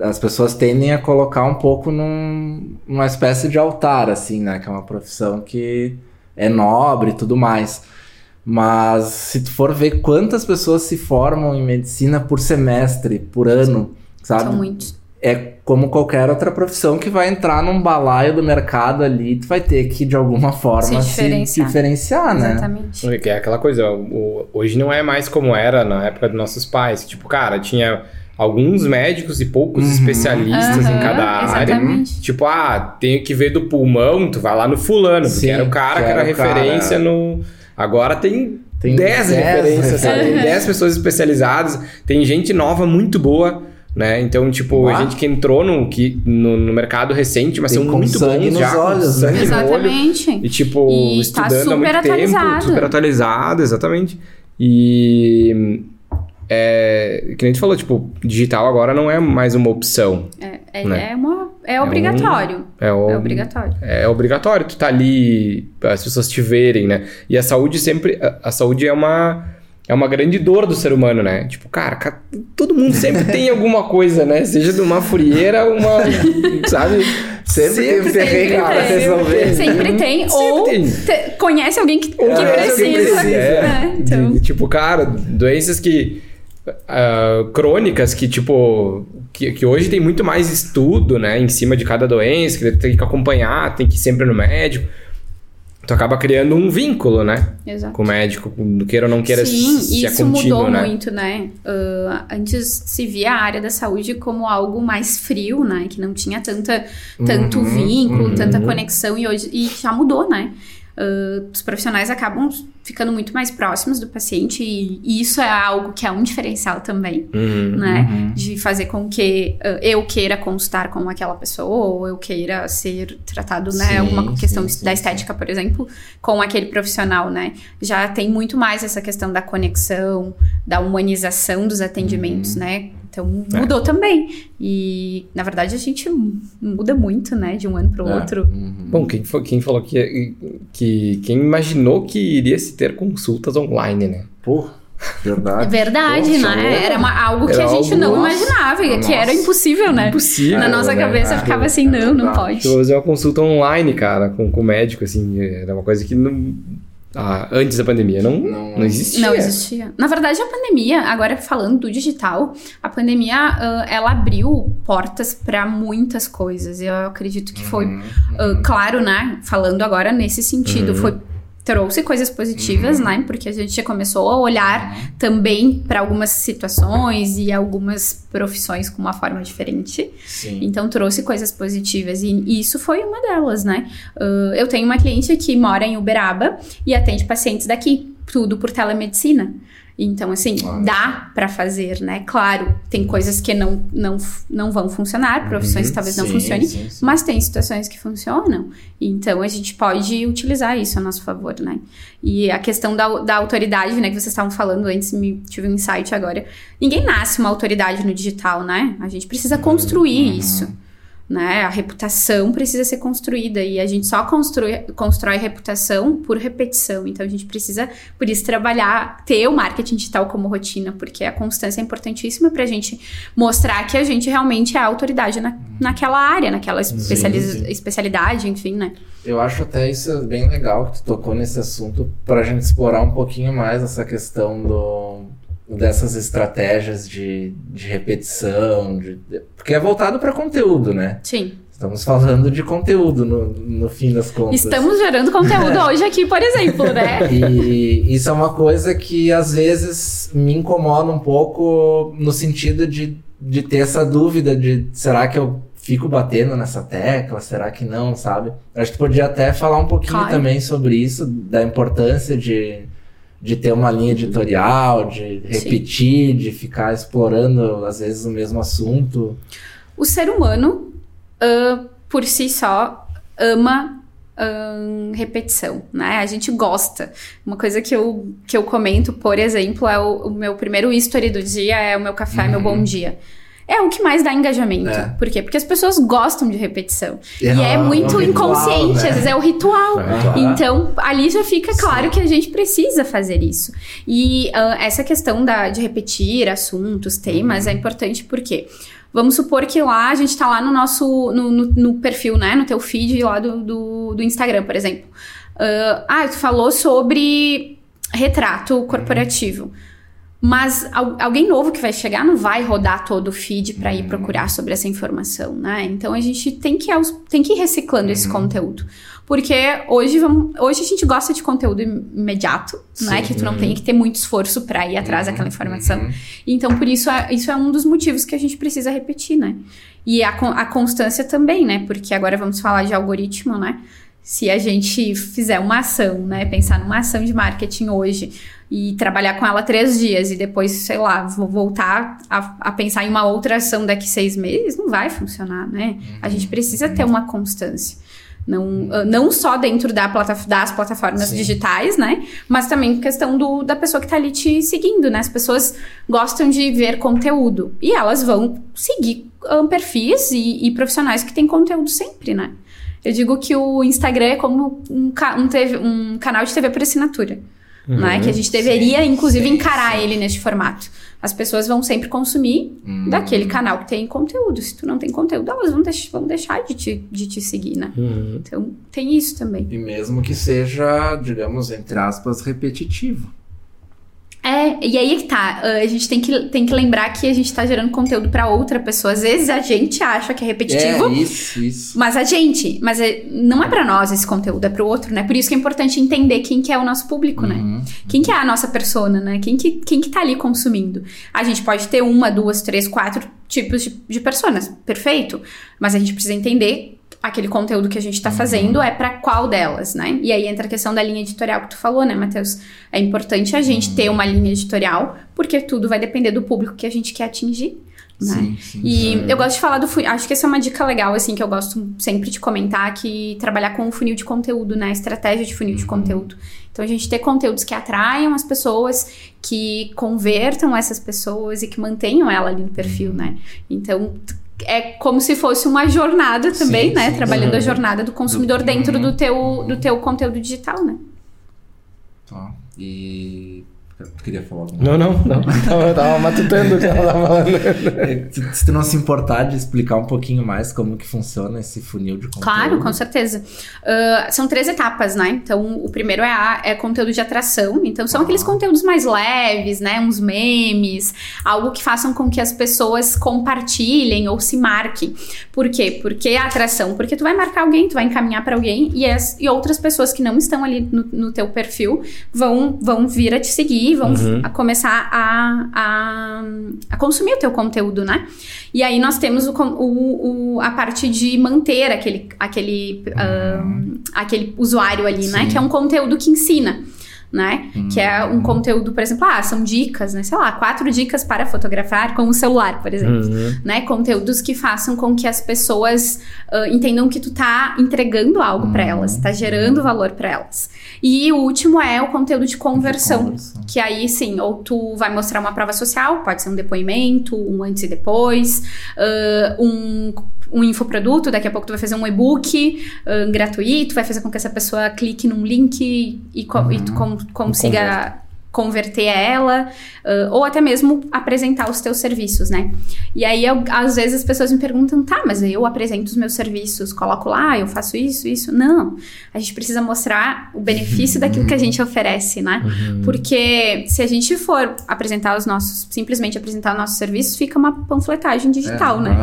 As pessoas tendem a colocar um pouco num, numa espécie de altar, assim, né? Que é uma profissão que é nobre e tudo mais. Mas se tu for ver quantas pessoas se formam em medicina por semestre, por ano, sabe? São muitos. é como qualquer outra profissão que vai entrar num balaio do mercado ali, tu vai ter que, de alguma forma, se Se diferenciar. diferenciar, né? Exatamente. Que é aquela coisa, hoje não é mais como era na época dos nossos pais. Tipo, cara, tinha alguns médicos e poucos Uhum. especialistas em Aham, cada área. Exatamente. Tipo, ah, tenho que ver do pulmão, tu vai lá no fulano, porque Sim, era o cara que que era era o cara. referência no. Agora tem Tem 10 dez referências, sabe? Tem referências. 10 pessoas especializadas, tem gente nova muito boa, né? Então, tipo, Ah. gente que entrou no, que, no, no mercado recente, mas Tem são com muito sangue bons nos já, com olhos, né? sangue no olho. Exatamente. E, tipo, E tá estudando há super muito atualizado. tempo, super atualizado, exatamente. E. É, que nem tu falou, tipo, digital agora não é mais uma opção. É, é, Né? é uma, é obrigatório. É, o- É obrigatório. é obrigatório tu tá ali, as pessoas te verem, né? E a saúde sempre. A, a saúde é uma. É uma grande dor do ser humano, né? Tipo, cara, ca- todo mundo sempre tem alguma coisa, né? Seja de uma frieira, uma. sabe? Sempre tem um perrengue Sempre pra tem. resolver. Sempre tem. Sempre ou tem. te- conhece alguém que, que é, precisa. que precisa, é. né? Então, De- tipo, cara, doenças que. Ah, crônicas que, tipo. Que, que hoje tem muito mais estudo, né? Em cima de cada doença, que tem que acompanhar, tem que ir sempre no médico. Tu acaba criando um vínculo, né? exato. Com o médico, queira ou não queira Sim, se é isso contínuo, mudou né? muito, né? Ah, antes se via a área da saúde como algo mais frio, né? Que não tinha tanta, tanto Uhum, vínculo, uhum. tanta conexão, e hoje e já mudou, né? Ah, os profissionais acabam ficando muito mais próximos do paciente, e, e isso é algo que é um diferencial também, Uhum. né? Uhum. De fazer com que ah, eu queira consultar com aquela pessoa, ou eu queira ser tratado, né? Sim, Alguma questão sim, sim, da sim. estética, por exemplo, com aquele profissional, né? Já tem muito mais essa questão da conexão, da humanização dos atendimentos, Uhum. né? Então É. mudou também. E na verdade a gente muda muito, né? De um ano pro É. outro. Uhum. Bom, quem, quem falou que, que. Quem imaginou que iria se ter consultas online, né? Pô, É verdade. verdade, Poxa, né? Era uma- algo que Era a gente algo- não nossa, imaginava, e que nossa. era impossível, né? Impossível. Na nossa né? cabeça Ah, ficava é assim, não, não verdade. pode. Tu fazer uma consulta online, cara, com, com o médico, assim, era uma coisa que não. Ah, antes da pandemia não, Não- não, existia. Não existia. Na verdade, a pandemia, agora falando do digital, a pandemia ah, ela abriu portas para muitas coisas. Eu acredito que foi Uhum, ah, claro, né? Falando agora nesse sentido, Uhum. foi trouxe coisas positivas, né? Porque a gente já começou a olhar também para algumas situações e algumas profissões com uma forma diferente. Sim. Então trouxe coisas positivas e, e isso foi uma delas, né? Ah, eu tenho uma cliente que mora em Uberaba e atende pacientes daqui, tudo por telemedicina. Então, assim, dá para fazer, né? Claro, tem coisas que não, não, não vão funcionar, profissões uhum, talvez sim, não funcionem, sim, sim. mas tem situações que funcionam. Então, a gente pode utilizar isso a nosso favor, né? E a questão da, da autoridade, né, que vocês estavam falando antes, me tive um insight agora. Ninguém nasce uma autoridade no digital, né? A gente precisa construir Uhum. isso né? A reputação precisa ser construída e a gente só constrói, constrói reputação por repetição. Então a gente precisa, por isso, trabalhar, ter o marketing digital como rotina, porque a constância é importantíssima para a gente mostrar que a gente realmente é a autoridade na, naquela área, naquela especializa- sim. especialidade, enfim, né? Eu acho até isso bem legal que tu tocou nesse assunto pra gente explorar um pouquinho mais essa questão do, dessas estratégias de, de repetição, de, porque é voltado para conteúdo, né? Sim. Estamos falando de conteúdo no, no fim das contas. Estamos gerando conteúdo hoje aqui, por exemplo, né? E isso é uma coisa que às vezes me incomoda um pouco no sentido de, de ter essa dúvida de será que eu fico batendo nessa tecla, será que não, sabe? Acho que podia até falar um pouquinho Claro. também sobre isso, da importância de, de ter uma linha editorial, de repetir, de ficar explorando às vezes o mesmo assunto. O ser humano, ah, por si só, ama ahn, repetição, né? A gente gosta. Uma coisa que eu, que eu comento, por exemplo, é o, o meu primeiro history do dia, é o meu café, meu bom dia. É o que mais dá engajamento. É. Por quê? Porque as pessoas gostam de repetição. É e é muito um ritual, inconsciente, né? às vezes é o ritual. É. Então, ali já fica claro que a gente precisa fazer isso. E ah, essa questão da, de repetir assuntos, temas, é importante porque. Vamos supor que lá a gente tá lá no nosso no, no- no perfil, né? No teu feed lá do, do, do Instagram, por exemplo. Ah, ah, tu falou sobre retrato corporativo. Mas al- alguém novo que vai chegar não vai rodar todo o feed para ir procurar sobre essa informação, né? Então a gente tem que, tem que ir reciclando esse conteúdo. Porque hoje, vamos, hoje a gente gosta de conteúdo im- imediato, né? Sim. Que tu não tem que ter muito esforço para ir atrás daquela informação. Uhum. Então, por isso, é- isso é um dos motivos que a gente precisa repetir, né? E a, a constância também, né? Porque agora vamos falar de algoritmo, né? Se a gente fizer uma ação, né? Pensar numa ação de marketing hoje e trabalhar com ela três dias e depois, sei lá, vou voltar a, a pensar em uma outra ação daqui seis meses, não vai funcionar, né? A gente precisa ter uma constância. Não, ah, não só dentro da plata- das plataformas Sim. digitais, né? Mas também questão do, da pessoa que tá ali te seguindo, né? As pessoas gostam de ver conteúdo. E elas vão seguir ah, perfis e, e profissionais que têm conteúdo sempre, né? Eu digo que o Instagram é como um, um, TV um canal de TV por assinatura. Né? Que a gente deveria, inclusive, sim, encarar sim. ele neste formato. As pessoas vão sempre consumir Hum. daquele canal que tem conteúdo. Se tu não tem conteúdo, elas vão, deix vão deixar de te, de te seguir, né? Uhum. Então, tem isso também. E mesmo que seja, digamos, entre aspas, repetitivo. É, e aí é que tá. ah, A gente tem que, tem que lembrar que a gente tá gerando conteúdo pra outra pessoa. Às vezes a gente acha que é repetitivo. É, isso, isso. Mas a gente, mas é- não é pra nós esse conteúdo, é pro outro, né? Por isso que é importante entender quem que é o nosso público, né? Uhum. Quem que é a nossa persona, né? Quem que, quem que tá ali consumindo? A gente pode ter uma, duas, três, quatro tipos de, de personas, perfeito. Mas a gente precisa entender aquele conteúdo que a gente tá fazendo é pra qual delas, né? E aí entra a questão da linha editorial que tu falou, né, Matheus? É importante a gente ter uma linha editorial, porque tudo vai depender do público que a gente quer atingir. Né? Sim, sim. E eu gosto de falar do funil. Acho que essa é uma dica legal, assim, que eu gosto sempre de comentar, que trabalhar com o funil de conteúdo, né? Estratégia de funil de conteúdo. Então, a gente ter conteúdos que atraiam as pessoas, que convertam essas pessoas e que mantenham ela ali no perfil, né? Então, é como se fosse uma jornada também, Sim, né? sim, Trabalhando sim. a jornada do consumidor Do- dentro do Uhum. teu, do teu conteúdo digital, né? Tá. E. Tu queria falar alguma Não, não, não. Tava, tava matutando o que ela tava falando. coisa? Se tu não se importar de explicar um pouquinho mais como que funciona esse funil de conteúdo. Claro, com certeza. Ah, são três etapas, né? Então, o primeiro é, a- é conteúdo de atração. Então, são Ah. aqueles conteúdos mais leves, né? Uns memes, algo que façam com que as pessoas compartilhem ou se marquem. Por quê? Porque a atração, porque tu vai marcar alguém, tu vai encaminhar para alguém e, as- e outras pessoas que não estão ali no, no teu perfil vão, vão vir a te seguir, vão Uhum. a começar a, a, a consumir o teu conteúdo, né? E aí nós temos o, o- o- a parte de manter aquele, aquele, ahn, aquele usuário ali, né? Sim. Que é um conteúdo que ensina. Né? Que é um conteúdo, por exemplo, ah, são dicas, né? Sei lá, quatro dicas para fotografar com o celular, por exemplo. Uhum. Né? Conteúdos que façam com que as pessoas ah, entendam que tu tá entregando algo para elas, tá gerando valor para elas. E o último é o conteúdo de conversão. conversão. Que aí sim, ou tu vai mostrar uma prova social, pode ser um depoimento, um antes e depois, ah, um, um infoproduto, daqui a pouco tu vai fazer um e-book ah, gratuito, vai fazer com que essa pessoa clique num link e, co- e tu con- consiga converter ela, ah, ou até mesmo apresentar os teus serviços, né? E aí, eu- às vezes as pessoas me perguntam, tá, mas eu apresento os meus serviços, coloco lá, eu faço isso, isso. Não, a gente precisa mostrar o benefício daquilo que a gente oferece, né? Porque se a gente for apresentar os nossos, simplesmente apresentar os nossos serviços, fica uma panfletagem digital, É, né?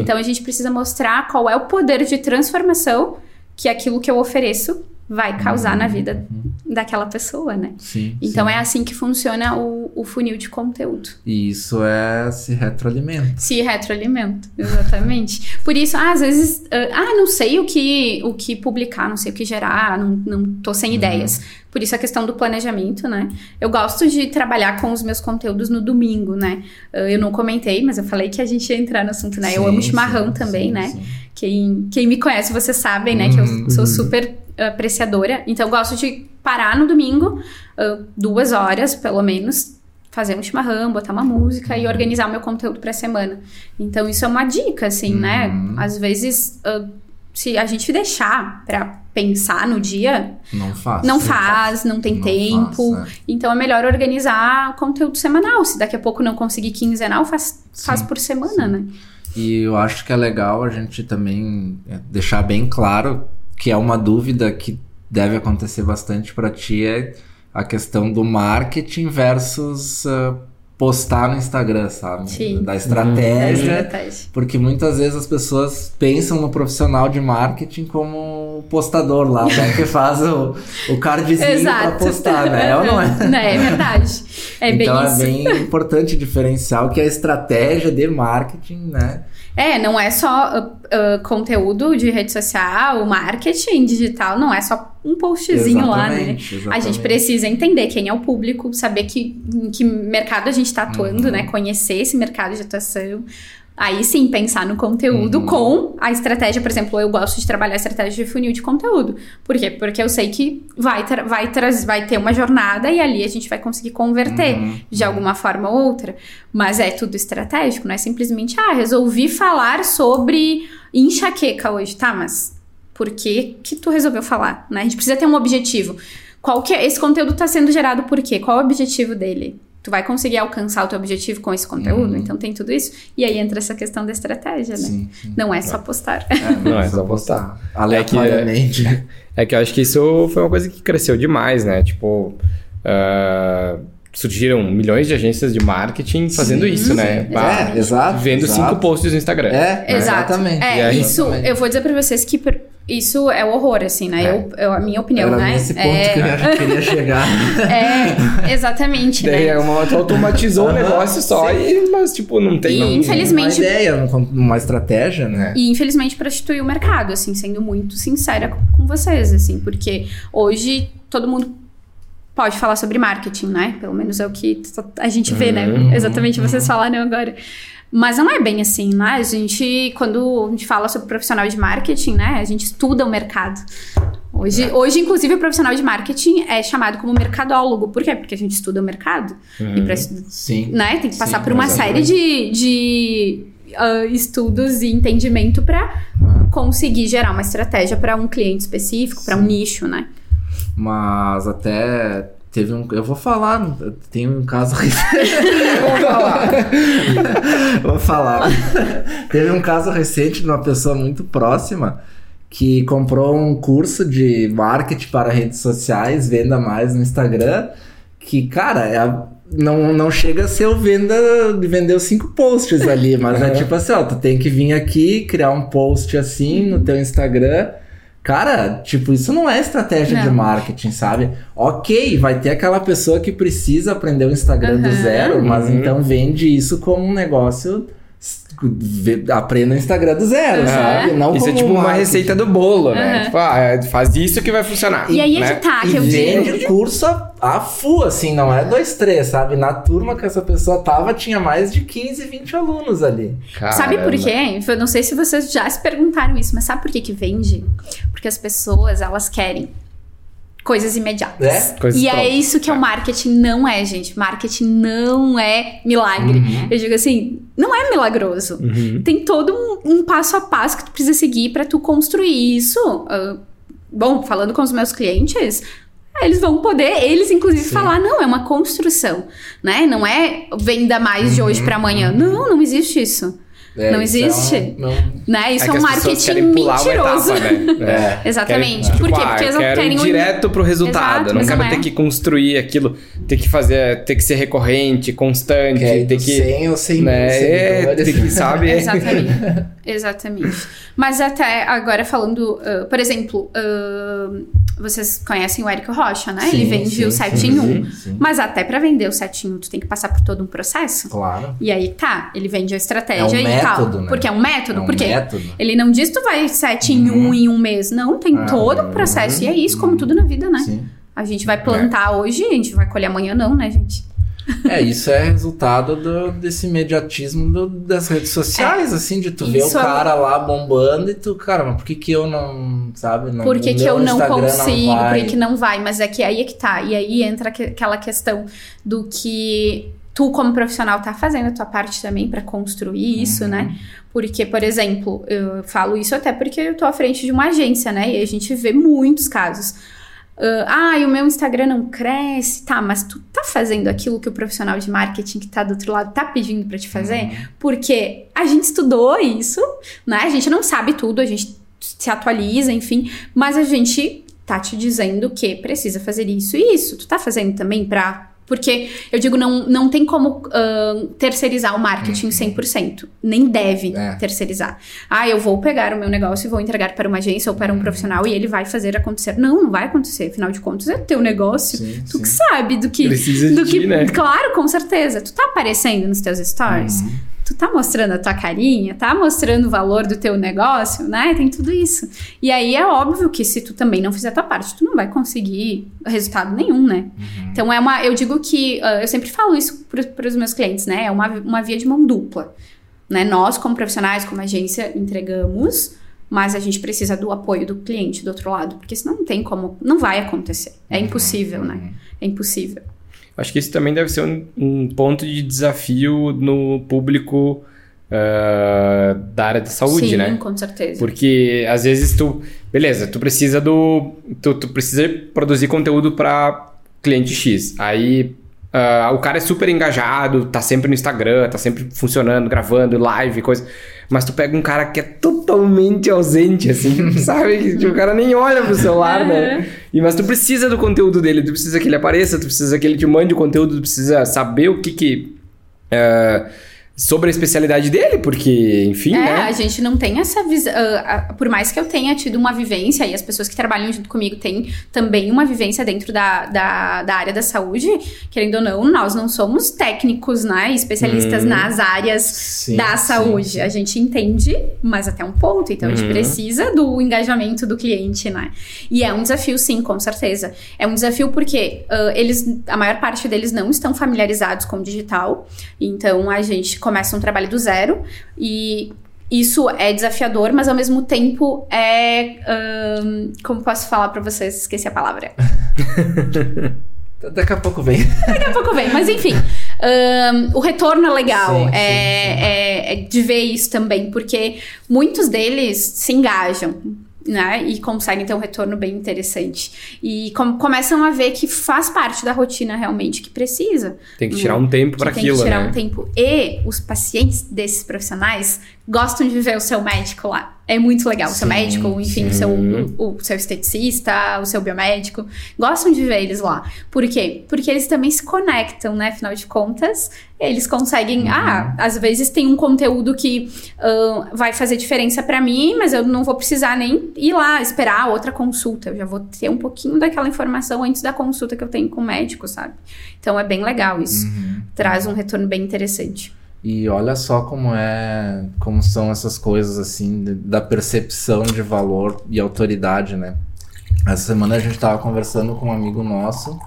Então a gente precisa mostrar qual é o poder de transformação que aquilo que eu ofereço vai causar na vida daquela pessoa, né? Sim. Então sim. é assim que funciona o, o funil de conteúdo. E isso é se retroalimenta. Se retroalimenta, exatamente. Por isso, ah, às vezes, ah, ah, não sei o que, o que publicar, não sei o que gerar, não, não tô sem ideias. Por isso a questão do planejamento, né? Eu gosto de trabalhar com os meus conteúdos no domingo, né? Ah, Eu não comentei, mas eu falei que a gente ia entrar no assunto, né? eu Sim, amo chimarrão sim, também, né? Quem, quem me conhece, vocês sabem, né? Que eu Uhum. sou super apreciadora. Então, eu gosto de parar no domingo, ah, duas horas, pelo menos, fazer um chimarrão, botar uma música e organizar o meu conteúdo pra semana. Então, isso é uma dica, assim, né? Uhum. Às vezes, ah, se a gente deixar pra pensar no dia, Não faz. não faz, não tem Não tempo. faz, é. Então, é melhor organizar o conteúdo semanal. Se daqui a pouco não conseguir quinzenal, faz, faz Sim, por semana, né? E eu acho que é legal a gente também é, deixar bem claro que é uma dúvida que deve acontecer bastante para ti é a questão do marketing versus ah, postar no Instagram, sabe? Sim. Da É estratégia. estratégia. Porque muitas vezes as pessoas pensam no profissional de marketing como o postador lá, né? Que faz o, o cardzinho pra Exato. postar, né? É ou não é? É verdade. É bem então isso. é bem importante diferenciar o que é a estratégia de marketing, né? É, não é só ah, conteúdo de rede social, marketing digital, não é só um postzinho lá, né? Exatamente, A gente exatamente. precisa entender quem é o público, saber que, em que mercado a gente está atuando, Uhum. né? Conhecer esse mercado de atuação. Aí sim, pensar no conteúdo Uhum. com a estratégia. Por exemplo, eu gosto de trabalhar a estratégia de funil de conteúdo. Por quê? Porque eu sei que vai, tra vai, traz- vai ter uma jornada e ali a gente vai conseguir converter Uhum. de alguma forma ou outra. Mas é tudo estratégico, não é simplesmente, ah, resolvi falar sobre enxaqueca hoje, tá? Mas por que que tu resolveu falar, né? A gente precisa ter um objetivo. Qual que é, esse conteúdo está sendo gerado por quê? Qual é o objetivo dele? Tu vai conseguir alcançar o teu objetivo com esse conteúdo? Uhum. Então tem tudo isso. E aí entra essa questão da estratégia, né? Sim, sim. Não é só postar. É, Não é só postar. Aleatoriamente. É que eu acho que isso foi uma coisa que cresceu demais, né? Tipo, ah, surgiram milhões de agências de marketing fazendo Sim, isso, né? É, exato. Vendo exato. cinco posts no Instagram. É, Exato. exatamente. É, aí- isso, eu vou dizer pra vocês que isso é o horror, assim, né? É. Eu, eu- a minha opinião, Era né? nesse ponto é, que eu queria chegar. é, exatamente, Daí né? é uma, automatizou o negócio só, sim. e, mas tipo, não tem. E, infelizmente- Uma ideia, um- uma estratégia, né? E infelizmente prostitui o mercado, assim, sendo muito sincera com vocês, assim, porque hoje todo mundo pode falar sobre marketing, né? Pelo menos é o que a gente vê, né? Uhum, Exatamente uhum. vocês falaram agora. Mas não é bem assim, né? A gente, quando a gente fala sobre profissional de marketing, né? A gente estuda o mercado. Hoje, hoje, inclusive, o profissional de marketing é chamado como mercadólogo. Por quê? Porque a gente estuda o mercado. E pra, Sim. né? Tem que passar Sim, por uma exatamente. série de, de ah, estudos e entendimento para conseguir gerar uma estratégia para um cliente específico, para um nicho, né? Mas até teve um. Eu vou falar, tem um caso recente. vou falar. vou falar. teve um caso recente de uma pessoa muito próxima que comprou um curso de marketing para redes sociais, venda mais no Instagram. Que, cara, é não, não chega a ser o venda de vender os cinco posts ali, mas é tipo assim, ó, tu tem que vir aqui, criar um post assim no teu Instagram. Cara, tipo, isso não é estratégia de Não. marketing, sabe? Ok, vai ter aquela pessoa que precisa aprender o Instagram do Aham. zero, mas Uhum. então vende isso como um negócio aprenda o Instagram do zero, Uhum. sabe? Não isso é como tipo uma marketing. receita do bolo, né? Uhum. Tipo, ah, é, faz isso que vai funcionar. E aí é né? tá, E que eu vende digo. curso a, a full, assim, não é dois, três, sabe? Na turma que essa pessoa tava, tinha mais de 15, 20 alunos ali. Sabe por Caramba. quê? Eu não sei se vocês já se perguntaram isso, mas sabe por que que vende? Porque as pessoas, elas querem coisas imediatas. É? Coisas e é prontas. isso que o marketing não é, gente. Marketing não é milagre. Uhum. Eu digo assim, não é milagroso. Uhum. Tem todo um, um passo a passo que tu precisa seguir pra tu construir isso. Ah, bom, falando com os meus clientes, eles vão poder, eles inclusive Sim. falar, não, é uma construção, né? Não é venda mais de hoje Uhum, pra amanhã. Não, não existe isso. É, Não isso existe. É não- Né? Isso É é, um marketing mentiroso. etapa, né? É. Exatamente. Querem, Por quê? ah, Porque eles não quero querem ir um- direto pro resultado. Exato, não quero não ter é. que construir aquilo, ter que fazer, ter que ser recorrente, constante, que é ter que. 100 ou 100 né, mil é, ter que, sabe? é. Exatamente. Exatamente. Mas até agora falando, ah, por exemplo, ah, vocês conhecem o Érico Rocha, né? Ele Sim, vende sim, o sim, 7 em 1. sim. Mas até pra vender o 7 em 1, tu tem que passar por todo um processo. Claro. E aí tá, ele vende a estratégia É um e método, tal. né? Porque é um método, É um por quê? método. Ele não diz tu vai 7 em 1 em um mês. Não, tem Ah, todo um processo. E é isso, como tudo na vida, né? Sim. A gente vai plantar hoje, a gente vai colher amanhã, não, né, gente? É, isso é resultado do- desse imediatismo do- das redes sociais, assim, de tu ver o é- cara lá bombando e tu, cara, mas por que que eu não, sabe? Não, Por que, que eu não Instagram consigo? vai? por que, que não vai? Mas é que aí é que tá. E aí entra que- aquela questão do que tu, como profissional, tá fazendo a tua parte também pra construir isso, Uhum. né? Porque, por exemplo, eu falo isso até porque eu tô à frente de uma agência, né? E a gente vê muitos casos. Ah, e o meu Instagram não cresce, tá, mas tu tá fazendo aquilo que o profissional de marketing que tá do outro lado tá pedindo pra te fazer? Uhum. Porque a gente estudou isso, né? A gente não sabe tudo, a gente se atualiza, enfim, mas a gente tá te dizendo que precisa fazer isso e isso. Tu tá fazendo também pra. Porque eu digo, não, não tem como ahn, terceirizar o marketing 100%. Nem deve É. terceirizar. Ah, eu vou pegar o meu negócio e vou entregar para uma agência ou para um profissional e ele vai fazer acontecer. Não, não vai acontecer. Afinal de contas, é teu negócio. Sim, tu que sim. sabe do que. Precisa de do ti, que, né? Claro, com certeza. Tu tá aparecendo nos teus stories. Uhum. Tu tá mostrando a tua carinha, tá mostrando o valor do teu negócio, né? Tem tudo isso. E aí é óbvio que se tu também não fizer a tua parte, tu não vai conseguir resultado nenhum, né? Uhum. Então é uma. Eu digo que. ah, eu sempre falo isso para os meus clientes, né? É uma, uma via de mão dupla. Né? Nós, como profissionais, como agência, entregamos, mas a gente precisa do apoio do cliente do outro lado, porque senão não tem como. Não vai acontecer. É impossível, né? Uhum. É impossível. Acho que isso também deve ser um, um ponto de desafio no público ah, da área de saúde, Sim, né? com certeza. Porque às vezes tu. Beleza, tu precisa do. Tu, tu precisa produzir conteúdo para cliente X. Aí ah, o cara é super engajado, tá sempre no Instagram, tá sempre funcionando, gravando, live, coisa. Mas tu pega um cara que é totalmente ausente, assim, sabe? Tipo, o cara nem olha pro celular, né? E, mas tu precisa do conteúdo dele, tu precisa que ele apareça, tu precisa que ele te mande o conteúdo, tu precisa saber o que que. ah, sobre a especialidade dele, porque, enfim, É, né? a gente não tem essa visão. por mais que eu tenha tido uma vivência, e as pessoas que trabalham junto comigo têm também uma vivência dentro da, da, da área da saúde, querendo ou não, nós não somos técnicos, né? Especialistas Uhum. nas áreas Sim, da saúde. sim. A gente entende, mas até um ponto. Então a gente Uhum. precisa do engajamento do cliente, né? E é um desafio, sim, com certeza. É um desafio porque ah, eles, a maior parte deles não estão familiarizados com o digital. Então a gente começa um trabalho do zero e isso é desafiador, mas ao mesmo tempo é. ahn, como posso falar pra vocês? Esqueci a palavra. Daqui a pouco vem. Daqui a pouco vem, mas enfim. ahn, o retorno é legal. Sim, sim, é, é- é de ver isso também, porque muitos deles se engajam. Né? E conseguem ter um retorno bem interessante. E com- começam a ver que faz parte da rotina realmente, que precisa. Tem que tirar um tempo que para tem aquilo, que tirar né? um tempo. E os pacientes desses profissionais gostam de ver o seu médico lá. É muito legal. o seu Sim, médico, enfim, o seu, o, o seu esteticista, o seu biomédico. Gostam de ver eles lá. Por quê? Porque eles também se conectam, né? Afinal de contas, eles conseguem. Ah, às vezes tem um conteúdo que ah, vai fazer diferença pra mim, mas eu não vou precisar nem ir lá esperar outra consulta. Eu já vou ter um pouquinho daquela informação antes da consulta que eu tenho com o médico, sabe? Então é bem legal isso Uhum. traz um retorno bem interessante. E olha só como é, como são essas coisas assim da percepção de valor e autoridade, né? Essa semana a gente tava conversando com um amigo nosso,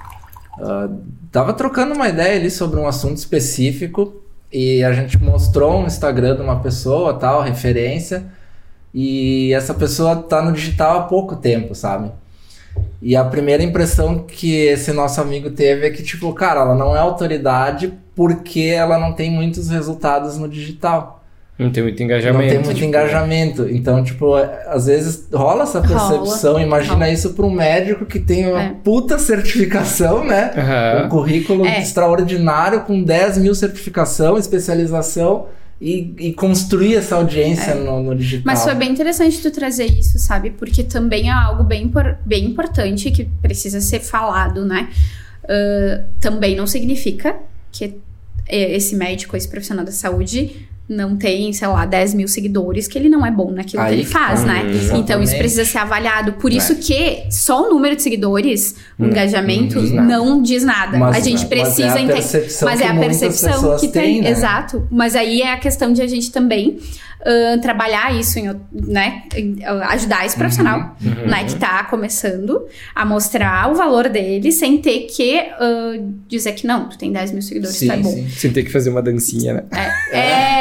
ah, tava trocando uma ideia ali sobre um assunto específico e a gente mostrou um Instagram de uma pessoa, tal, referência, e essa pessoa tá no digital há pouco tempo, sabe? E a primeira impressão que esse nosso amigo teve é que, tipo, cara, ela não é autoridade porque ela não tem muitos resultados no digital. Não tem muito engajamento. Não tem muito tipo, engajamento. Então, tipo, às vezes rola essa percepção. Rola, Imagina rola. isso para um médico que tem uma É. puta certificação, né? Um Aham. currículo É. extraordinário com 10 mil certificação, especialização e, e construir essa audiência no, no digital. Mas foi bem interessante tu trazer isso, sabe? Porque também é algo bem, bem importante que precisa ser falado, né? Ah, também não significa que eh, esse médico, esse profissional da saúde, não tem, sei lá, 10 mil seguidores, que ele não é bom naquilo Aí que ele faz, né? Hum, Então isso exatamente. precisa ser avaliado. Por isso É. que só o número de seguidores, o engajamento, não diz nada. não diz nada. Mas- a gente mas precisa é a entender. percepção Mas que é a percepção que tem, né? exato. Mas aí é a questão de a gente também trabalhar isso, em, né? ajudar esse profissional, Uhum. né? Que tá começando a mostrar o valor dele sem ter que ah, dizer que não, tu tem 10 mil seguidores, Sim, tá bom. sim. Sem ter que fazer uma dancinha, né? É,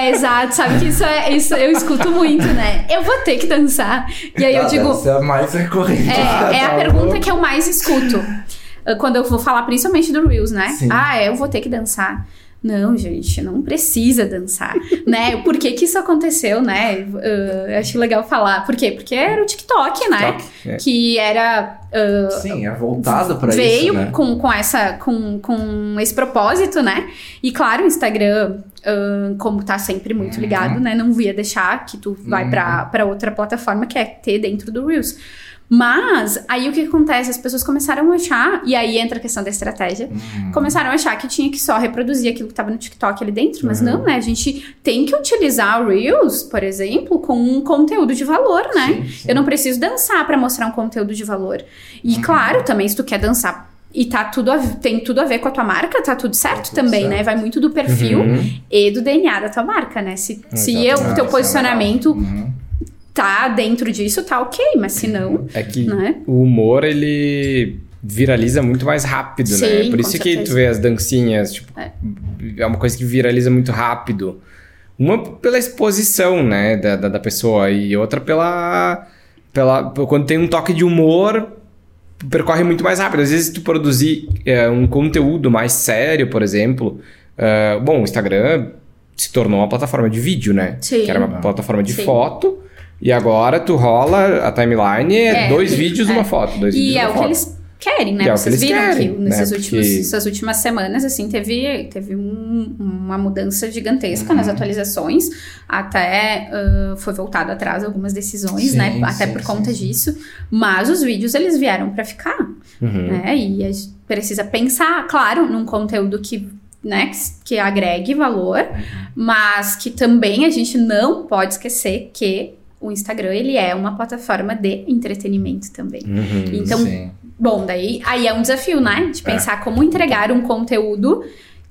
é, exato, sabe que isso é isso eu escuto muito, né? Eu vou ter que dançar. E aí eu Ah, digo, a mais recorrente. é, é a Tá pergunta que eu mais escuto. uh, Quando eu vou falar principalmente do Reels, né? Sim. Ah, eu vou ter que dançar. Não, gente, não precisa dançar, né? Por que que isso aconteceu, né? Uh, acho legal falar. Por quê? Porque era o TikTok, né? TikTok, é. Que era... uh, Sim, é voltado para isso, veio né? com, com essa com, com esse propósito, né? E claro, o Instagram, ahn, como tá sempre muito Uhum. ligado, né? Não ia deixar que tu vai pra para outra plataforma que é ter dentro do Reels. Mas aí o que acontece? As pessoas começaram a achar, e aí entra a questão da estratégia. Hum. Começaram a achar que tinha que só reproduzir aquilo que tava no TikTok ali dentro, mas Uhum. não, né? A gente tem que utilizar o Reels, por exemplo, com um conteúdo de valor, né? Sim, sim. Eu não preciso dançar pra mostrar um conteúdo de valor. E Uhum. claro, também se tu quer dançar e tá tudo a- tem tudo a ver com a tua marca, tá tudo certo tudo também, certo. né? Vai muito do perfil Uhum. e do DNA da tua marca, né? Se, se eu, o teu posicionamento. Uhum. Tá dentro disso, tá ok, mas se não, É que né? o humor, ele viraliza muito mais rápido, né? Sim, Por com isso que tu vê as dancinhas, tipo, É. é. uma coisa que viraliza muito rápido. Uma pela exposição, né, da, da, da pessoa, e outra pela, pela... Quando tem um toque de humor, percorre muito mais rápido. Às vezes tu produzir é, um conteúdo mais sério, por exemplo... é, bom, o Instagram se tornou uma plataforma de vídeo, né? Sim. Que era uma plataforma de Sim. foto... E agora tu rola a timeline é, É, dois e- vídeos, é. uma foto. Dois E vídeos, é uma o que foto. eles querem, né? É que Vocês eles viram querem, que nesses né? Porque- essas últimas semanas, assim, teve, teve um- uma mudança gigantesca Uhum. nas atualizações. Até ah, foi voltado atrás algumas decisões, Sim, né? Até sim, por sim, conta disso. Mas os vídeos, eles vieram pra ficar, Uhum. né? E a gente precisa pensar, claro, num conteúdo que... Né, que, que agregue valor, Uhum. mas que também a gente não pode esquecer que o Instagram ele é uma plataforma de entretenimento também. Uhum. Então, Sim. Bom, daí aí é um desafio, né? De É. pensar como entregar um conteúdo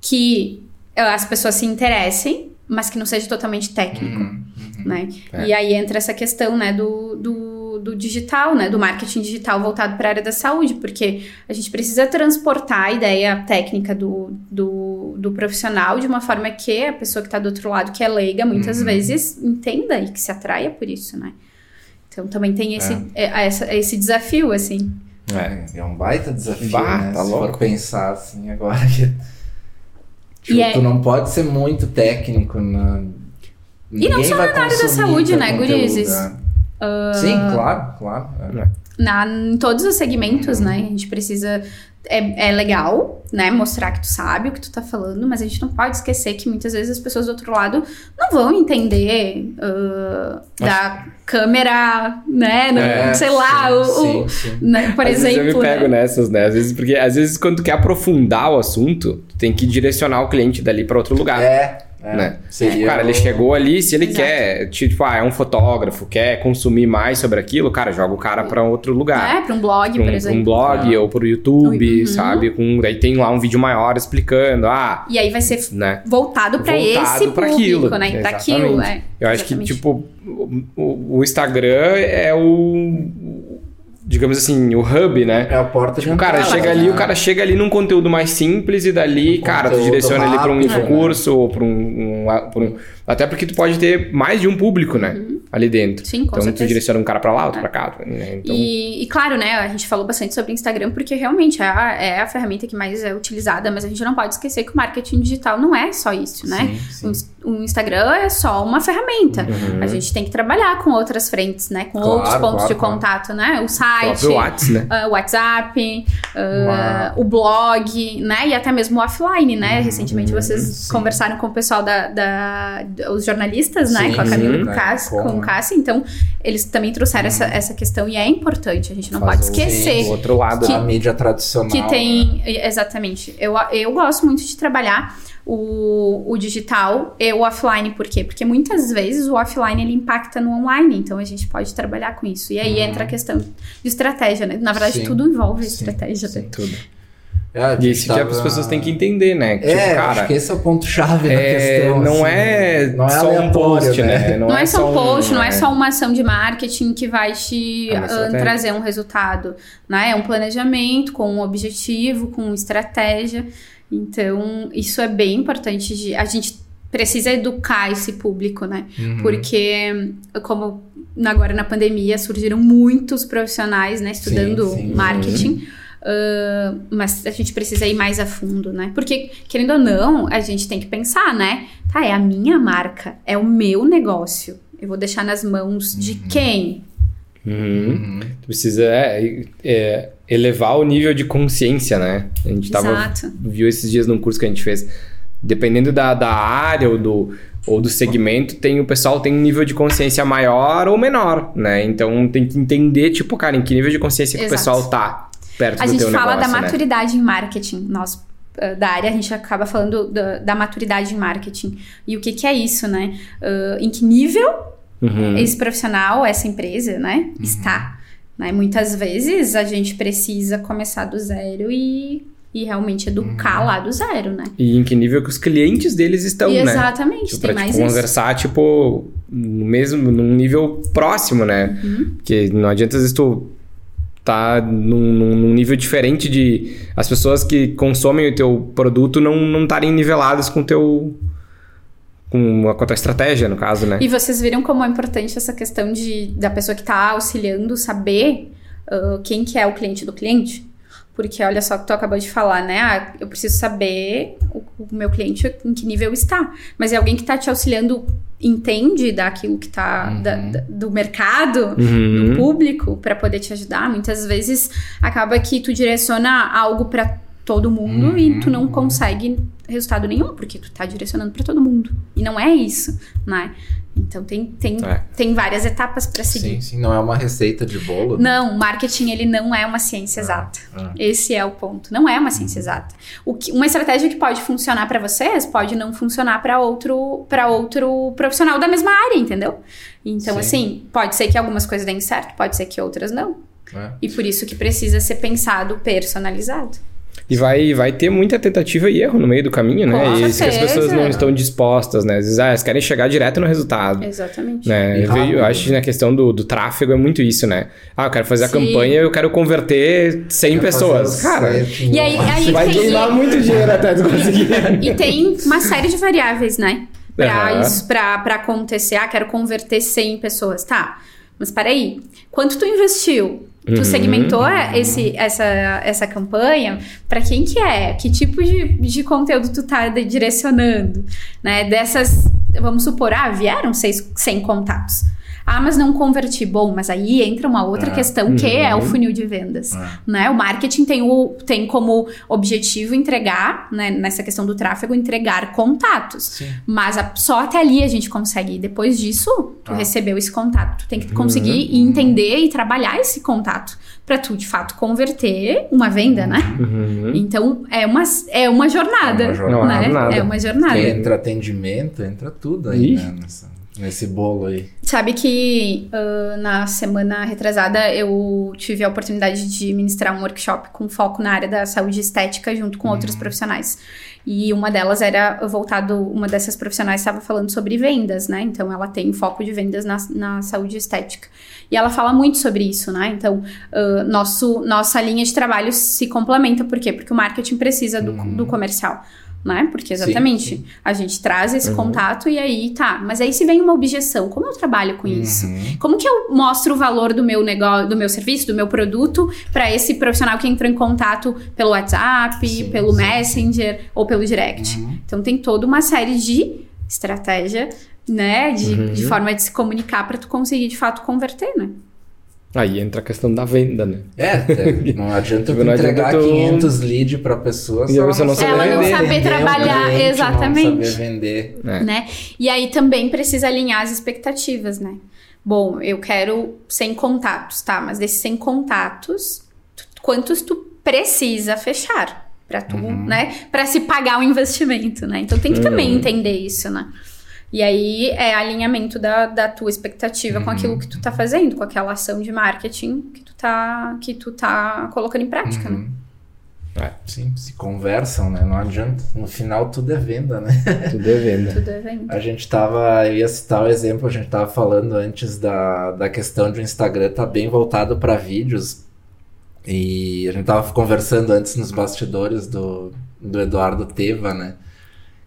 que eh, as pessoas se interessem, mas que não seja totalmente técnico, Uhum. né? É. E aí entra essa questão, né, do, do, do digital, né? Do marketing digital voltado para a área da saúde, porque a gente precisa transportar a ideia técnica do, do, do profissional de uma forma que a pessoa que está do outro lado, que é leiga, muitas Uhum. vezes entenda e que se atraia por isso, né? Então também tem esse, é, essa- esse desafio, assim. É. É um baita desafio, Bah, né? tá Se louco. for pensar assim agora que. Tipo, E é- tu não pode ser muito técnico na. E não só vai na área da saúde, né, conteúdo, gurizes? Né? Sim, claro, claro. é. na, em todos os segmentos, né? A gente precisa. É, é legal, né? Mostrar que tu sabe o que tu tá falando, mas a gente não pode esquecer que muitas vezes as pessoas do outro lado não vão entender ah, da câmera, né? Não- É, sei lá, o, o- sim, sim. né, por às exemplo. vezes eu me pego né? nessas, né? Às vezes, porque às vezes quando tu quer aprofundar o assunto, tu tem que direcionar o cliente dali pra outro lugar. É, É, né? seria cara, ele chegou ali, se ele Exato. quer, tipo, ah, é um fotógrafo, quer consumir mais sobre aquilo, cara, joga o cara pra outro lugar. É, para um blog, Pra um, por pra um exemplo. blog Ah. ou pro YouTube, Uhum. sabe? Com, daí tem lá um vídeo maior explicando, ah, E aí vai ser né? voltado para esse pra público, aquilo. né? Para Exatamente. aquilo, é. Eu acho que, Exatamente. tipo, o- o Instagram é o. Digamos assim, o hub, né? É a porta de O cara entrada, chega ali, né? o cara chega ali num conteúdo mais simples e dali, Um cara, tu direciona ele pra um rápido, né? infocurso ou pra um, um- pra um- Até porque tu pode ter mais de um público, né? Ali dentro. Sim, com então tu certeza. direciona um cara pra lá, outro pra cá. Né? Então, E, e claro, né, a gente falou bastante sobre Instagram porque realmente é a, é a ferramenta que mais é utilizada, mas a gente não pode esquecer que o marketing digital não é só isso, né? Sim, sim. O, o Instagram é só uma ferramenta. Uhum. A gente tem que trabalhar com outras frentes, né? Com Claro, outros pontos claro, de claro. contato, né? O site, WhatsApp, né? ah, o WhatsApp, ah, Uma- o blog, né? E até mesmo o offline, né? Uhum, Recentemente vocês sim. conversaram com o pessoal da, da- da- os jornalistas, né? Com a Camila e sim, com né? com Então, eles também trouxeram essa, essa questão e é importante. A gente não Fazer pode esquecer O outro lado. A mídia tradicional. que né? tem. Exatamente. Eu, eu gosto muito de trabalhar o, o digital e o offline, por quê? Porque muitas vezes o offline ele impacta no online, então a gente pode trabalhar com isso. E aí entra a questão de estratégia, né? Na verdade, Uhum. Sim. tudo envolve Sim, estratégia. sim. né? Tudo. É, a E isso que tava- as pessoas têm que entender, né? Que, É, tipo, acho cara, que esse é o ponto-chave da é, questão. não, assim, é não é só um post, né? né? Não, é só um post, não é é só uma ação de marketing que vai te É estratégia. trazer um resultado, né? É um planejamento com um objetivo, com estratégia. Então, isso é bem importante. De, a gente precisa educar esse público, né? Uhum. Porque, como agora na pandemia surgiram muitos profissionais, né, estudando Sim, sim. marketing. Mas a gente precisa ir mais a fundo, né? Porque, querendo ou não, a gente tem que pensar, né? Tá, é a minha marca, é o meu negócio. Eu vou deixar nas mãos de quem? Uhum. Uhum. Tu precisa é, é, elevar o nível de consciência, né? A gente tava, Exato. viu esses dias num curso que a gente fez. Dependendo da, da área ou do, ou do segmento, tem, o pessoal tem um nível de consciência maior ou menor, né? Então tem que entender, tipo, cara, em que nível de consciência que o Exato. pessoal tá perto A do gente teu fala da né? maturidade em marketing. Nós, ah, da área, a gente acaba falando da, da maturidade em marketing. E o que, que é isso, né? Ah, em que nível Uhum. esse profissional, essa empresa, né, está. Né? Muitas vezes a gente precisa começar do zero e, e realmente educar Uhum. lá do zero, né? E em que nível que os clientes deles estão, e né? exatamente, Tipo, tem pra mais tipo, isso. conversar, tipo, no mesmo, num nível próximo, né? Uhum. Porque não adianta às vezes tu tá num, num- nível diferente de... As pessoas que consomem o teu produto não estarem niveladas com o teu... Com a, com a tua estratégia, no caso, né? E vocês viram como é importante essa questão de, da pessoa que está auxiliando saber ah, quem que é o cliente do cliente? Porque olha só o que tu acabou de falar, né? Ah, eu preciso saber o, o meu cliente em que nível está. Mas é alguém que está te auxiliando entende daquilo que tá Uhum. da- da- do mercado, Uhum. do público para poder te ajudar. Muitas vezes acaba que tu direciona algo para todo mundo e tu não Uhum. consegue resultado nenhum, porque tu tá direcionando para todo mundo. E não é isso, né? Então tem, tem, É. tem várias etapas para seguir. Sim, sim, não é uma receita de bolo. né? Não, marketing ele não é uma ciência exata. Ah. Esse é o ponto. Não é uma ciência exata. O que, uma estratégia que pode funcionar para vocês pode não funcionar para outro para outro profissional da mesma área, entendeu? Então Sim. assim, pode ser que algumas coisas deem certo, pode ser que outras não. É. E por isso que precisa ser pensado personalizado. E vai, vai ter muita tentativa e erro no meio do caminho, né? Com e isso que as pessoas não estão dispostas, né? Às vezes, ah, elas querem chegar direto no resultado. Exatamente. Né? Eu, vejo- eu acho que na questão do, do tráfego é muito isso, né? Ah, eu quero fazer a Sim. campanha eu quero converter 100 Quer pessoas. Cara, certinho. E aí- aí- vai tem- queimar muito dinheiro até tu conseguir. E tem uma série de variáveis, né? Pra, Aham. isso, pra, pra acontecer. Ah, quero converter 100 pessoas. Tá, mas peraí. Quanto tu investiu? Tu Uhum. segmentou esse, essa, essa campanha pra quem que é? Que tipo de, de conteúdo tu tá direcionando? Né? Dessas, vamos supor, ah, vieram seis, 100 contatos. Ah, mas não converti. Bom, mas aí entra uma outra É. questão que é o Uhum. funil de vendas. É. Né? O marketing tem, o, tem como objetivo entregar, né, nessa questão do tráfego, entregar contatos. Sim. Mas a- só até ali a gente consegue. ir. Depois disso, tu Ah. recebeu esse contato. Tu tem que conseguir Uhum. entender e trabalhar esse contato pra tu, de fato, converter uma venda, né? Uhum. Então, é uma, é uma jornada. É uma jornada. Não, é né? É uma jornada. Entra atendimento, entra tudo aí, né? Nessa- nesse bolo aí. Sabe que ah, na semana retrasada eu tive a oportunidade de ministrar um workshop com foco na área da saúde estética junto com outros profissionais. E uma delas era voltado, uma dessas profissionais estava falando sobre vendas, né? Então ela tem foco de vendas na, na saúde estética. E ela fala muito sobre isso, né? Então, ah, nosso, nossa linha de trabalho se complementa, por quê? Porque o marketing precisa do, do comercial. Né? Porque Sim, exatamente sim. a gente traz esse contato e aí tá. Mas aí se vem uma objeção, como eu trabalho com isso? Uhum. Como que eu mostro o valor do meu negócio, do meu serviço, do meu produto para esse profissional que entrou em contato pelo WhatsApp, Sim, pelo sim. Messenger ou pelo direct? Uhum. Então tem toda uma série de estratégia, né, de, Uhum. de forma de se comunicar para tu conseguir de fato converter, né? Aí entra a questão da venda, né? É, não adianta Tipo, não entregar adianta tu- 500 leads pra pessoa E a pessoa não saber Ela não saber vender um trabalhar, cliente, exatamente. Não saber vender. É. né? E aí também precisa alinhar as expectativas, né? Bom, eu quero 100 contatos, tá? Mas desses 100 contatos, quantos tu precisa fechar para tu, Uhum. né? Para se pagar o investimento, né? Então tem que também Uhum. entender isso, né? E aí é alinhamento da, da tua expectativa com Uhum. aquilo que tu tá fazendo, com aquela ação de marketing que tu tá, que tu tá colocando em prática, né? Uhum. É. Sim, se conversam, né? Não adianta. No final tudo é venda, né? Tudo é venda. Tudo é venda. A gente tava, eu ia citar o exemplo, a gente tava falando antes da, da questão de o Instagram tá bem voltado para vídeos. E a gente tava conversando antes nos bastidores do, do Eduardo Teva, né?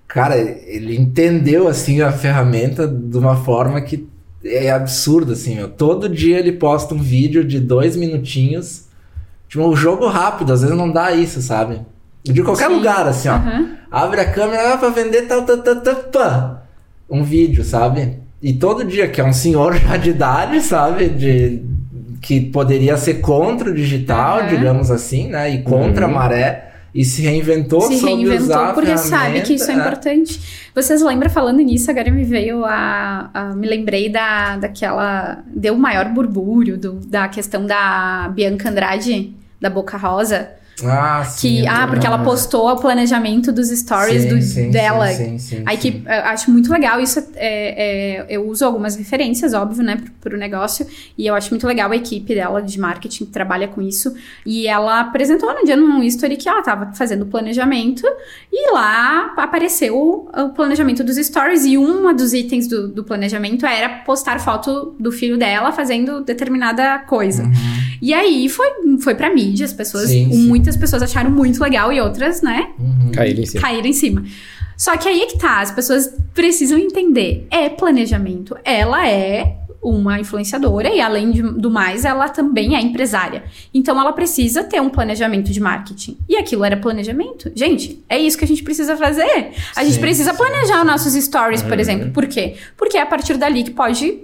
Cara, ele entendeu assim a ferramenta de uma forma que é absurda, assim, meu. Todo dia ele posta um vídeo de dois minutinhos. Tipo, um jogo rápido, às vezes não dá isso, sabe? De qualquer Sim. lugar, assim, ó. Aham. Abre a câmera ah, pra vender tal, tal, tal, tal, pá. Um vídeo, sabe? E todo dia, que é um senhor já de idade, sabe? De, que poderia ser contra o digital, Aham. digamos assim, né? E contra Uhum. a maré. E se reinventou se reinventou porque sabe que isso é ferramenta, importante. Vocês lembram, falando nisso, agora me veio a. a- me lembrei da, daquela. Deu o maior burbúrio do, da questão da Bianca Andrade, da Boca Rosa. Ah, sim. Que, ah, porque ela postou o planejamento dos stories Sim, do- sim, dela. Sim, sim, sim, Aí sim. que eu acho muito legal isso. É, é, eu uso algumas referências, óbvio, né, pro, pro negócio. E eu acho muito legal a equipe dela de marketing que trabalha com isso. E ela apresentou no dia num history que ela tava fazendo o planejamento. E lá apareceu o planejamento dos stories. E um dos itens do, do planejamento era postar foto do filho dela fazendo determinada coisa. Uhum. E aí foi, foi pra mídia, as pessoas, Sim, sim. muitas pessoas acharam muito legal e outras, né, Uhum. Caíram em cima. caíram em cima. Só que aí é que tá, as pessoas precisam entender. É planejamento. Ela é uma influenciadora e, além de- do mais, ela também é empresária. Então, ela precisa ter um planejamento de marketing. E aquilo era planejamento. Gente, é isso que a gente precisa fazer. A gente Sim, precisa sim, planejar os nossos stories, por Uhum. exemplo. Por quê? Porque é a partir dali que pode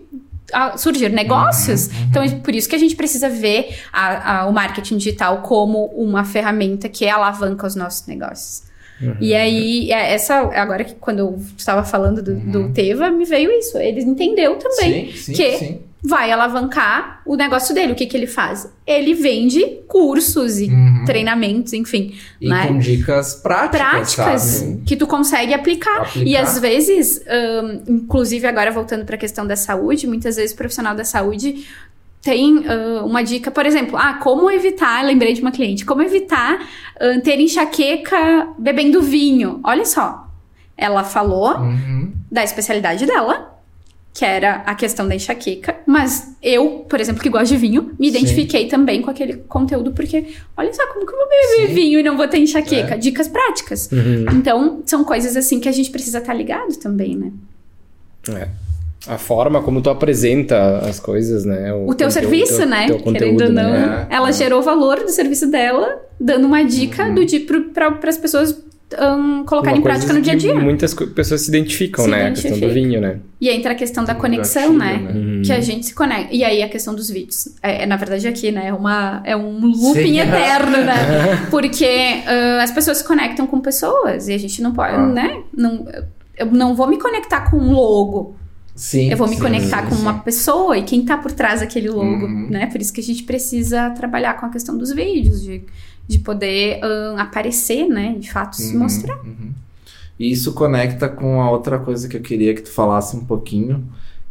surgir negócios. Uhum, Então, é por isso que a gente precisa ver a- a- o marketing digital como uma ferramenta que alavanca os nossos negócios. Uhum. E aí, é, essa, agora que quando eu estava falando do, do Teva, me veio isso. Ele entendeu também Sim, sim, que sim. Vai alavancar o negócio dele. O que, que ele faz? Ele vende cursos e Uhum. treinamentos, enfim, E né? com dicas práticas, práticas sabe? que tu consegue aplicar. Aplicar. E às vezes, ahn, inclusive agora voltando para a questão da saúde, muitas vezes o profissional da saúde tem ah, uma dica, por exemplo, ah, como evitar, lembrei de uma cliente, como evitar ah, ter enxaqueca bebendo vinho. Olha só, ela falou Uhum. da especialidade dela, que era a questão da enxaqueca, mas eu, por exemplo, que gosto de vinho, me Sim. identifiquei também com aquele conteúdo, porque olha só, como que eu vou beber Sim. vinho e não vou ter enxaqueca? É. Dicas práticas. Uhum. Então, são coisas assim que a gente precisa estar ligado também, né? É. A forma como tu apresenta as coisas, né? O teu conteúdo, serviço, teu- né? teu Querendo ou conteúdo, não, né? Ela é. gerou valor do serviço dela, dando uma dica Uhum. do tipo para as pessoas um, colocar Uma em prática no dia a dia. Muitas pessoas se identificam, Se né? A questão do vinho, né? E entra a questão da conexão, gatilho, né? né? Uhum. Que a gente se conecta. E aí a questão dos vídeos. É, é, na verdade, aqui, né? É, uma, é um looping Sim. eterno, né? Porque ah, as pessoas se conectam com pessoas e a gente não pode, Ah. né? Não, eu não vou me conectar com um logo. Sim. Eu vou me sim, conectar sim, com uma pessoa e quem tá por trás daquele logo, Uhum. né? Por isso que a gente precisa trabalhar com a questão dos vídeos, de, de poder ah, aparecer, né? De fato, se Uhum, mostrar. uhum. E isso conecta com a outra coisa que eu queria que tu falasse um pouquinho,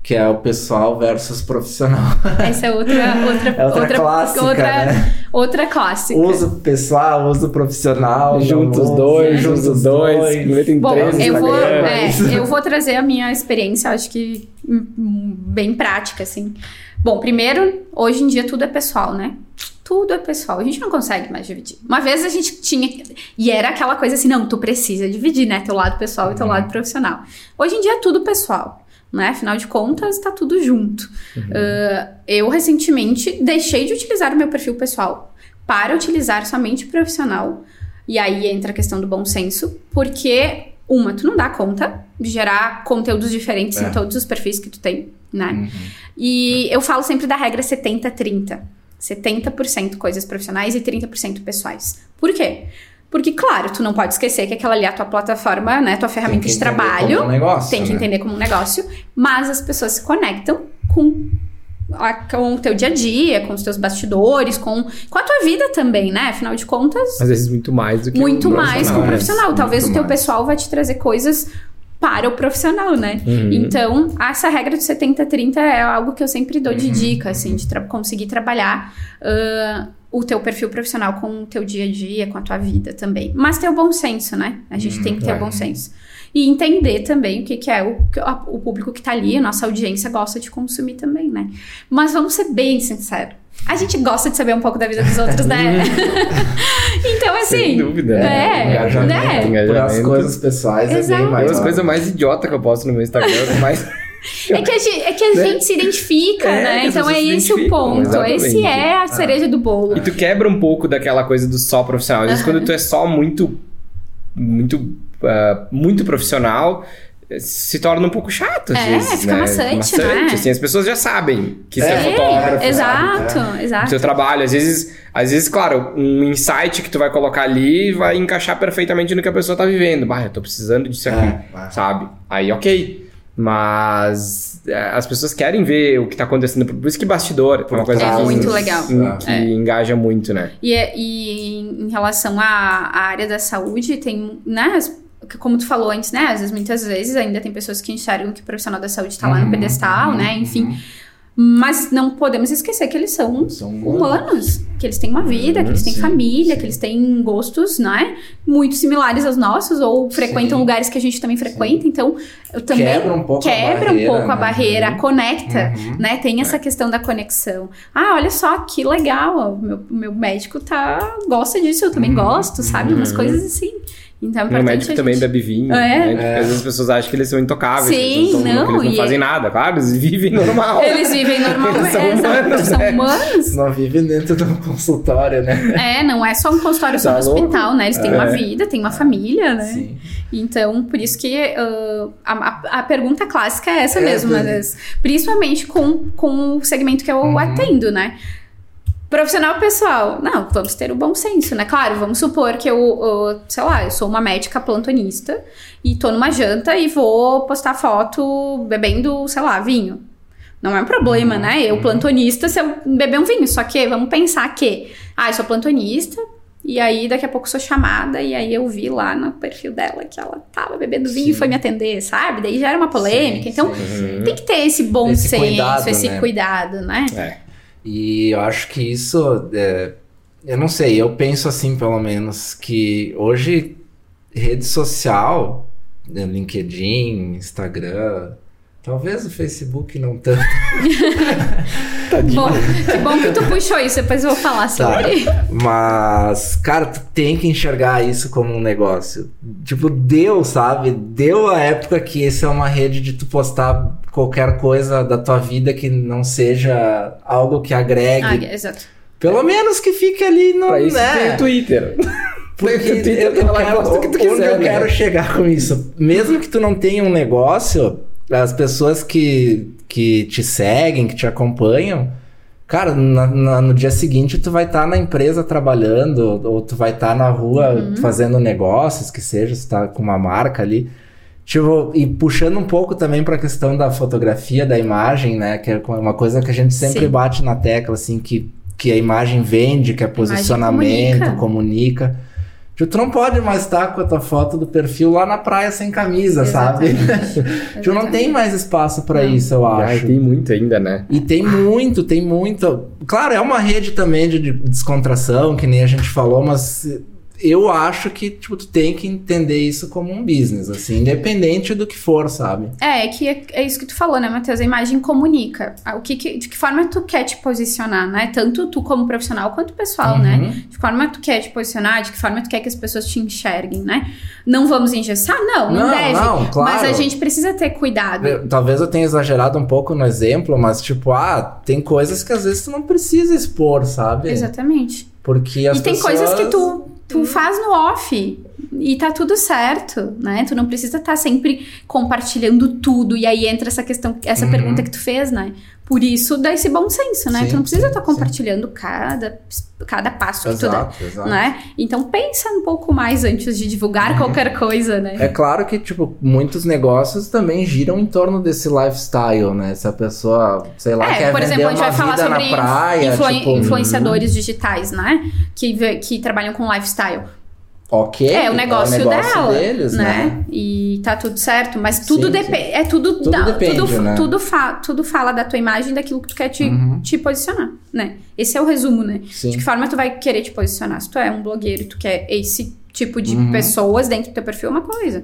que é o pessoal versus profissional. Essa é outra, outra, É outra, clássica, outra, né? outra clássica. Uso pessoal, uso profissional. Juntos dois, juntos juntos os os dois, metem Bom, três eu vou, Instagram. é, eu vou trazer a minha experiência, acho que hum, bem prática, assim. Bom, primeiro, hoje em dia tudo é pessoal, né? Tudo é pessoal. A gente não consegue mais dividir. Uma vez a gente tinha. E era aquela coisa assim, não, tu precisa dividir, né? Teu lado pessoal e teu lado profissional. Hoje em dia é tudo pessoal. Né? Afinal de contas, tá tudo junto. Ah, eu recentemente deixei de utilizar o meu perfil pessoal para utilizar somente o profissional. E aí entra a questão do bom senso, porque uma, tu não dá conta de gerar conteúdos diferentes É. em todos os perfis que tu tem, né? Uhum. E eu falo sempre da regra 70-30. 70% coisas profissionais e 30% pessoais. Por quê? Porque, claro, tu não pode esquecer que aquela ali é a tua plataforma, né? Tua ferramenta Tem que de entender trabalho. como um negócio, tem que né? entender como um negócio. Mas as pessoas se conectam com, a- com o teu dia a dia, com os teus bastidores, com, com a tua vida também, né? Afinal de contas, Às vezes muito mais do que muito um mais que o né? profissional. Talvez Muito o teu mais. pessoal vai te trazer coisas para o profissional, né? Uhum. Então, essa regra de 70-30 é algo que eu sempre dou de Uhum. dica, assim, de tra- conseguir trabalhar ah, o teu perfil profissional com o teu dia a dia, com a tua vida também. Mas ter o bom senso, né? A gente tem que ter é. o bom senso. E entender também o que, que é o, o público que tá ali, a nossa audiência gosta de consumir também, né? Mas vamos ser bem sinceros. A gente gosta de saber um pouco da vida dos outros, né? então, assim. Sem dúvida, né? É, Engajamento, né? Por as engajamento. coisas pessoais é Exato. bem mais. Uma das coisas mais idiota que eu posto no meu Instagram, mas É que a gente, é que a Né? gente se identifica, É, né? Então é esse o ponto. exatamente. Esse é a cereja do bolo. E tu quebra um pouco daquela coisa do só profissional. Às vezes, quando tu é só muito. Muito. ah, muito profissional. Se torna um pouco chato, às É, vezes. fica né? maçante, né? Assim, as pessoas já sabem que você é, É, fotógrafo. Exato, do exato. seu trabalho. Às vezes, às vezes, claro, um insight que tu vai colocar ali vai encaixar perfeitamente no que a pessoa tá vivendo. Bah, eu tô precisando disso aqui, É, é. sabe? Aí, ok. Mas é, as pessoas querem ver o que tá acontecendo. Por isso que bastidor é uma coisa É muito legal. que É. engaja muito, né? E, é- e em relação à, à área da saúde, tem, né, as- como tu falou antes, né, às vezes, muitas vezes ainda tem pessoas que enxergam que o profissional da saúde tá lá no Uhum, pedestal, uhum, né, enfim. uhum. Mas não podemos esquecer que eles são São humanos, que eles têm uma vida, que eles têm Sim, família, sim. que eles têm gostos, né? Muito similares aos nossos, ou frequentam Sim. lugares que a gente também frequenta. Então, eu também Quebra um pouco a quebra barreira, um pouco a né? barreira, Uhum. conecta, Uhum. né? Tem essa questão da conexão. Ah, olha só que legal, ó, meu, meu médico tá gosta disso, eu também Uhum. gosto, sabe? Umas Uhum. coisas assim. Então, é importante médico também gente- bebe vinho. É. né? Porque É. Às vezes as pessoas acham que eles são intocáveis. Sim, eles não, não, que eles não fazem é- nada. Claro, eles vivem normal. Eles vivem normalmente, Eles são é, humanos, são né? humanos. Não vive dentro de um consultório, né? É, não é só um consultório só Tá no louco? hospital, né? Eles têm É. uma vida, têm uma família, né? Sim. Então, por isso que ah, a, a- a pergunta clássica é essa É, mesmo, mas principalmente com, com o segmento que eu Uhum. atendo, né? Profissional pessoal, não, vamos ter o bom senso, né? Claro, vamos supor que eu, ah, sei lá, eu sou uma médica plantonista e tô numa janta e vou postar foto bebendo, sei lá, vinho. Não é um problema, né? Eu, uhum. plantonista, se eu beber um vinho. Só que vamos pensar que, ah, eu sou plantonista, e aí daqui a pouco sou chamada, e aí eu vi lá no perfil dela que ela tava bebendo vinho e Sim. foi me atender, sabe? Daí já era uma polêmica. Sim, então, sim. tem que ter esse bom Esse senso, cuidado, esse né? cuidado, né? É. E eu acho que isso. é, eu não sei, eu penso assim, pelo menos, que hoje rede social, né, LinkedIn, Instagram, talvez o Facebook não tanto. Bom, que bom que tu puxou isso, depois eu vou falar Tá. sobre. Mas, cara, tu tem que enxergar isso como um negócio. Tipo, deu, sabe? Deu a época que isso é uma rede de tu postar qualquer coisa da tua vida que não seja algo que agregue. Ah, exato. Pelo menos que fique ali no. Pra isso né? tem o Twitter. Porque Tu tenta eu, eu quero, o que tu onde quiser, eu né? quero chegar com isso. Mesmo que tu não tenha um negócio, as pessoas que, que te seguem, que te acompanham, cara, na- na- no dia seguinte tu vai estar na empresa trabalhando, ou tu vai estar na rua Uhum. fazendo negócios, que seja, se tá com uma marca ali. Tipo, e puxando um pouco também pra questão da fotografia, da imagem, né? Que é uma coisa que a gente sempre Sim. bate na tecla, assim, que, que a imagem vende, que é posicionamento, comunica. comunica. Tipo, tu não pode mais estar com a tua foto do perfil lá na praia sem camisa, sabe? Exatamente. tipo, não tem mais espaço pra Não. isso, eu Ai, acho. tem muito ainda, né? E tem muito, tem muito. Claro, é uma rede também de descontração, que nem a gente falou, mas eu acho que tipo, tu tem que entender isso como um business, assim, independente do que for, sabe? É, é que é, é isso que tu falou, né, Matheus? A imagem comunica. O que, que- de que forma tu quer te posicionar, né? Tanto tu como profissional quanto o pessoal, né? Uhum. De que forma tu quer te posicionar, de que forma tu quer que as pessoas te enxerguem, né? Não vamos engessar? Não, não, Não, deve. não, claro. Mas a gente precisa ter cuidado. Eu- talvez eu tenha exagerado um pouco no exemplo, mas tipo, ah, tem coisas que às vezes tu não precisa expor, sabe? Exatamente. Porque as e tem pessoas... coisas que tu, tu faz no off e tá tudo certo, né? Tu não precisa estar sempre compartilhando tudo. E aí entra essa questão, essa Uhum. pergunta que tu fez, né? Por isso dá esse bom senso, né? Sim, tu não precisa estar sim, compartilhando cada, cada passo que tu dá, Exato, exato. né? Então pensa um pouco mais antes de divulgar qualquer coisa, né? É claro que, tipo, muitos negócios também giram em torno desse lifestyle, né? Se a pessoa, sei lá, É, quer por exemplo, a gente vai falar sobre praia, influen- tipo... influenciadores digitais, né? Que, que trabalham com lifestyle. Ok, É o negócio, dela, deles, né? né? E tá tudo certo, mas tudo depende. É tudo, Tudo da- depende, tudo, né? tudo, fa- tudo fala da tua imagem, daquilo que tu quer te, Uhum. te posicionar, né? Esse é o resumo, né? Sim. De que forma tu vai querer te posicionar? Se tu é um blogueiro e tu quer esse tipo de Uhum. pessoas dentro do teu perfil, é uma coisa.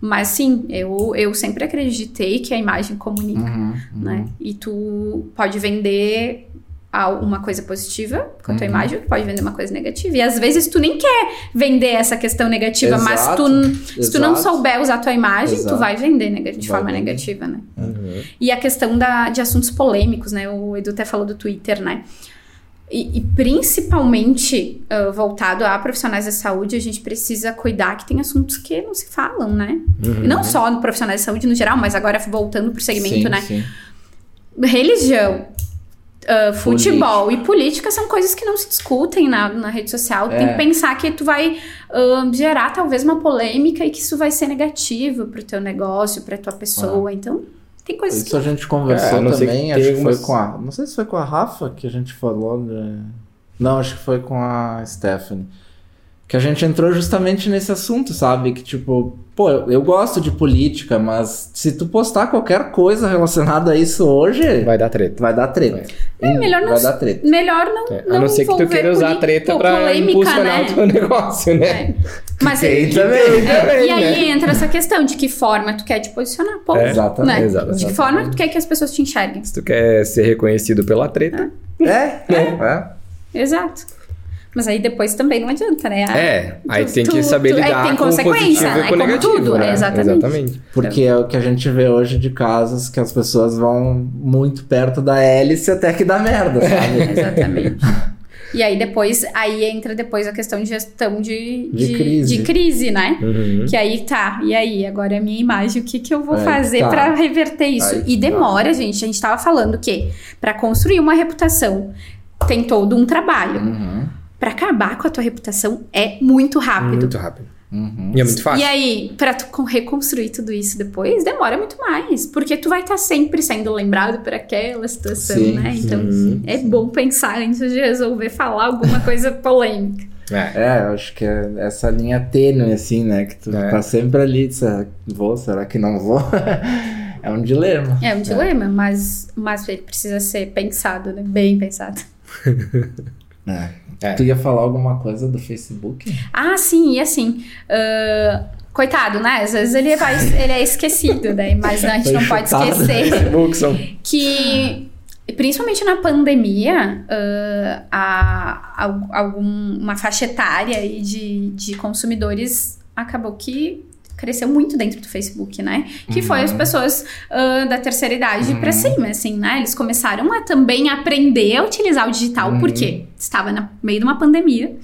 Mas sim, eu, eu sempre acreditei que a imagem comunica, Uhum, uhum. né? E tu pode vender uma coisa positiva com a tua Uhum. imagem, tu pode vender uma coisa negativa. E às vezes tu nem quer vender essa questão negativa, mas Exato, tu, se tu não souber usar a tua imagem, Exato. tu vai vender nega- de Vai forma vender. negativa, né? Uhum. E a questão da, de assuntos polêmicos, né? O Edu até falou do Twitter, né? E, e principalmente ah, voltado a profissionais da saúde, a gente precisa cuidar que tem assuntos que não se falam, né? Uhum. E não só no profissionais da saúde no geral, mas agora voltando pro segmento, Sim, né? sim. Religião, ah, Política. futebol e política são coisas que não se discutem na, na rede social. Tem É. que pensar que tu vai ah, gerar talvez uma polêmica e que isso vai ser negativo pro teu negócio, pra tua pessoa. Então, tem coisas Isso a gente conversou É, também, que acho que foi com a... Não sei se foi com a Rafa que a gente falou de... Não, acho que foi com a Stephanie. Que a gente entrou justamente nesse assunto, sabe? Que tipo, pô, eu, eu gosto de política, mas se tu postar qualquer coisa relacionada a isso hoje, Vai dar treta. vai dar treta. É, melhor não Vai dar treta. melhor não. É, não a não ser que tu queira usar treta pô, pra polêmica, impulsionar né? o teu negócio, né? É. Mas Tem é- também, é, também, e aí né? entra essa questão de que forma tu quer te posicionar. Ponto, É, Exatamente. né? exatamente. De que forma tu quer que as pessoas te enxerguem. Se tu quer ser reconhecido pela treta, É, é, é. Exato. Mas aí depois também não adianta, né? é. Aí tu- tem que saber tu- é, lidar tem com o consequência, positivo né? e com o Como negativo, tudo, né? é, exatamente. Exatamente. Porque é o que a gente vê hoje de casos que as pessoas vão muito perto da hélice até que dá merda, sabe? Exatamente. E aí depois, aí entra depois a questão de gestão de, De crise. de crise, né? Uhum. Que aí tá, e aí, agora é a minha imagem, o que que eu vou Aí fazer tá. pra reverter isso? Aí e tá. demora, gente. A gente tava falando que pra construir uma reputação tem todo um trabalho. Uhum, Pra acabar com a tua reputação é muito rápido. Muito rápido. uhum. E é muito fácil. E aí, pra tu con- reconstruir tudo isso depois, demora muito mais. Porque tu vai estar sempre sendo lembrado por aquela situação, Sim, né? Então, sim, é sim. bom pensar antes de resolver falar alguma coisa polêmica. É. É, eu acho que é essa linha tênue, assim, né? Que tu É. tá sempre ali, será que vou, será que não vou? é um dilema. É um dilema, mas, mas ele precisa ser pensado, né? Bem pensado. É. É. Tu ia falar alguma coisa do Facebook? Ah, sim, e assim. ah, coitado, né? Às vezes ele, vai, ele é esquecido, né? Mas a gente Foi não pode chutado. esquecer Facebook são. que principalmente na pandemia ah, a, al- algum, uma faixa etária aí de, de consumidores acabou que cresceu muito dentro do Facebook, né? Que foi as pessoas ah, da terceira idade pra cima, assim, né? Eles começaram a também aprender a utilizar o digital, Uhum. porque estava no meio de uma pandemia,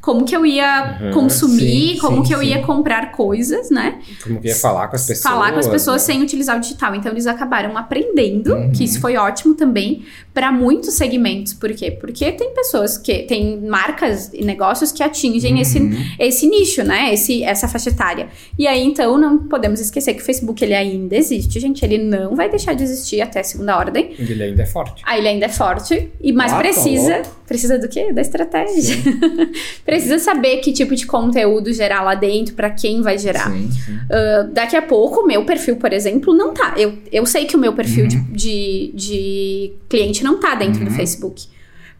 como que eu ia Uhum, consumir, sim, como sim, que eu sim. ia comprar coisas, né? Como que ia falar com as pessoas. Falar com as pessoas sem utilizar o digital. Então eles acabaram aprendendo, Uhum. que isso foi ótimo também para muitos segmentos. Por quê? Porque tem pessoas que tem marcas e negócios que atingem esse, Uhum. esse nicho, né? Esse, essa faixa etária. E aí então não podemos esquecer que o Facebook ele ainda existe, gente. Ele não vai deixar de existir até a segunda ordem. Ele ainda é forte. Aí ele ainda é forte, e mas Ah, tá precisa. Precisa do quê? Da estratégia. precisa saber que tipo de conteúdo gerar lá dentro, para quem vai gerar. Sim, sim. Ah, daqui a pouco, o meu perfil, por exemplo, não tá. Eu, eu sei que o meu perfil de, Uhum. de, de cliente não tá dentro do Uhum. Facebook.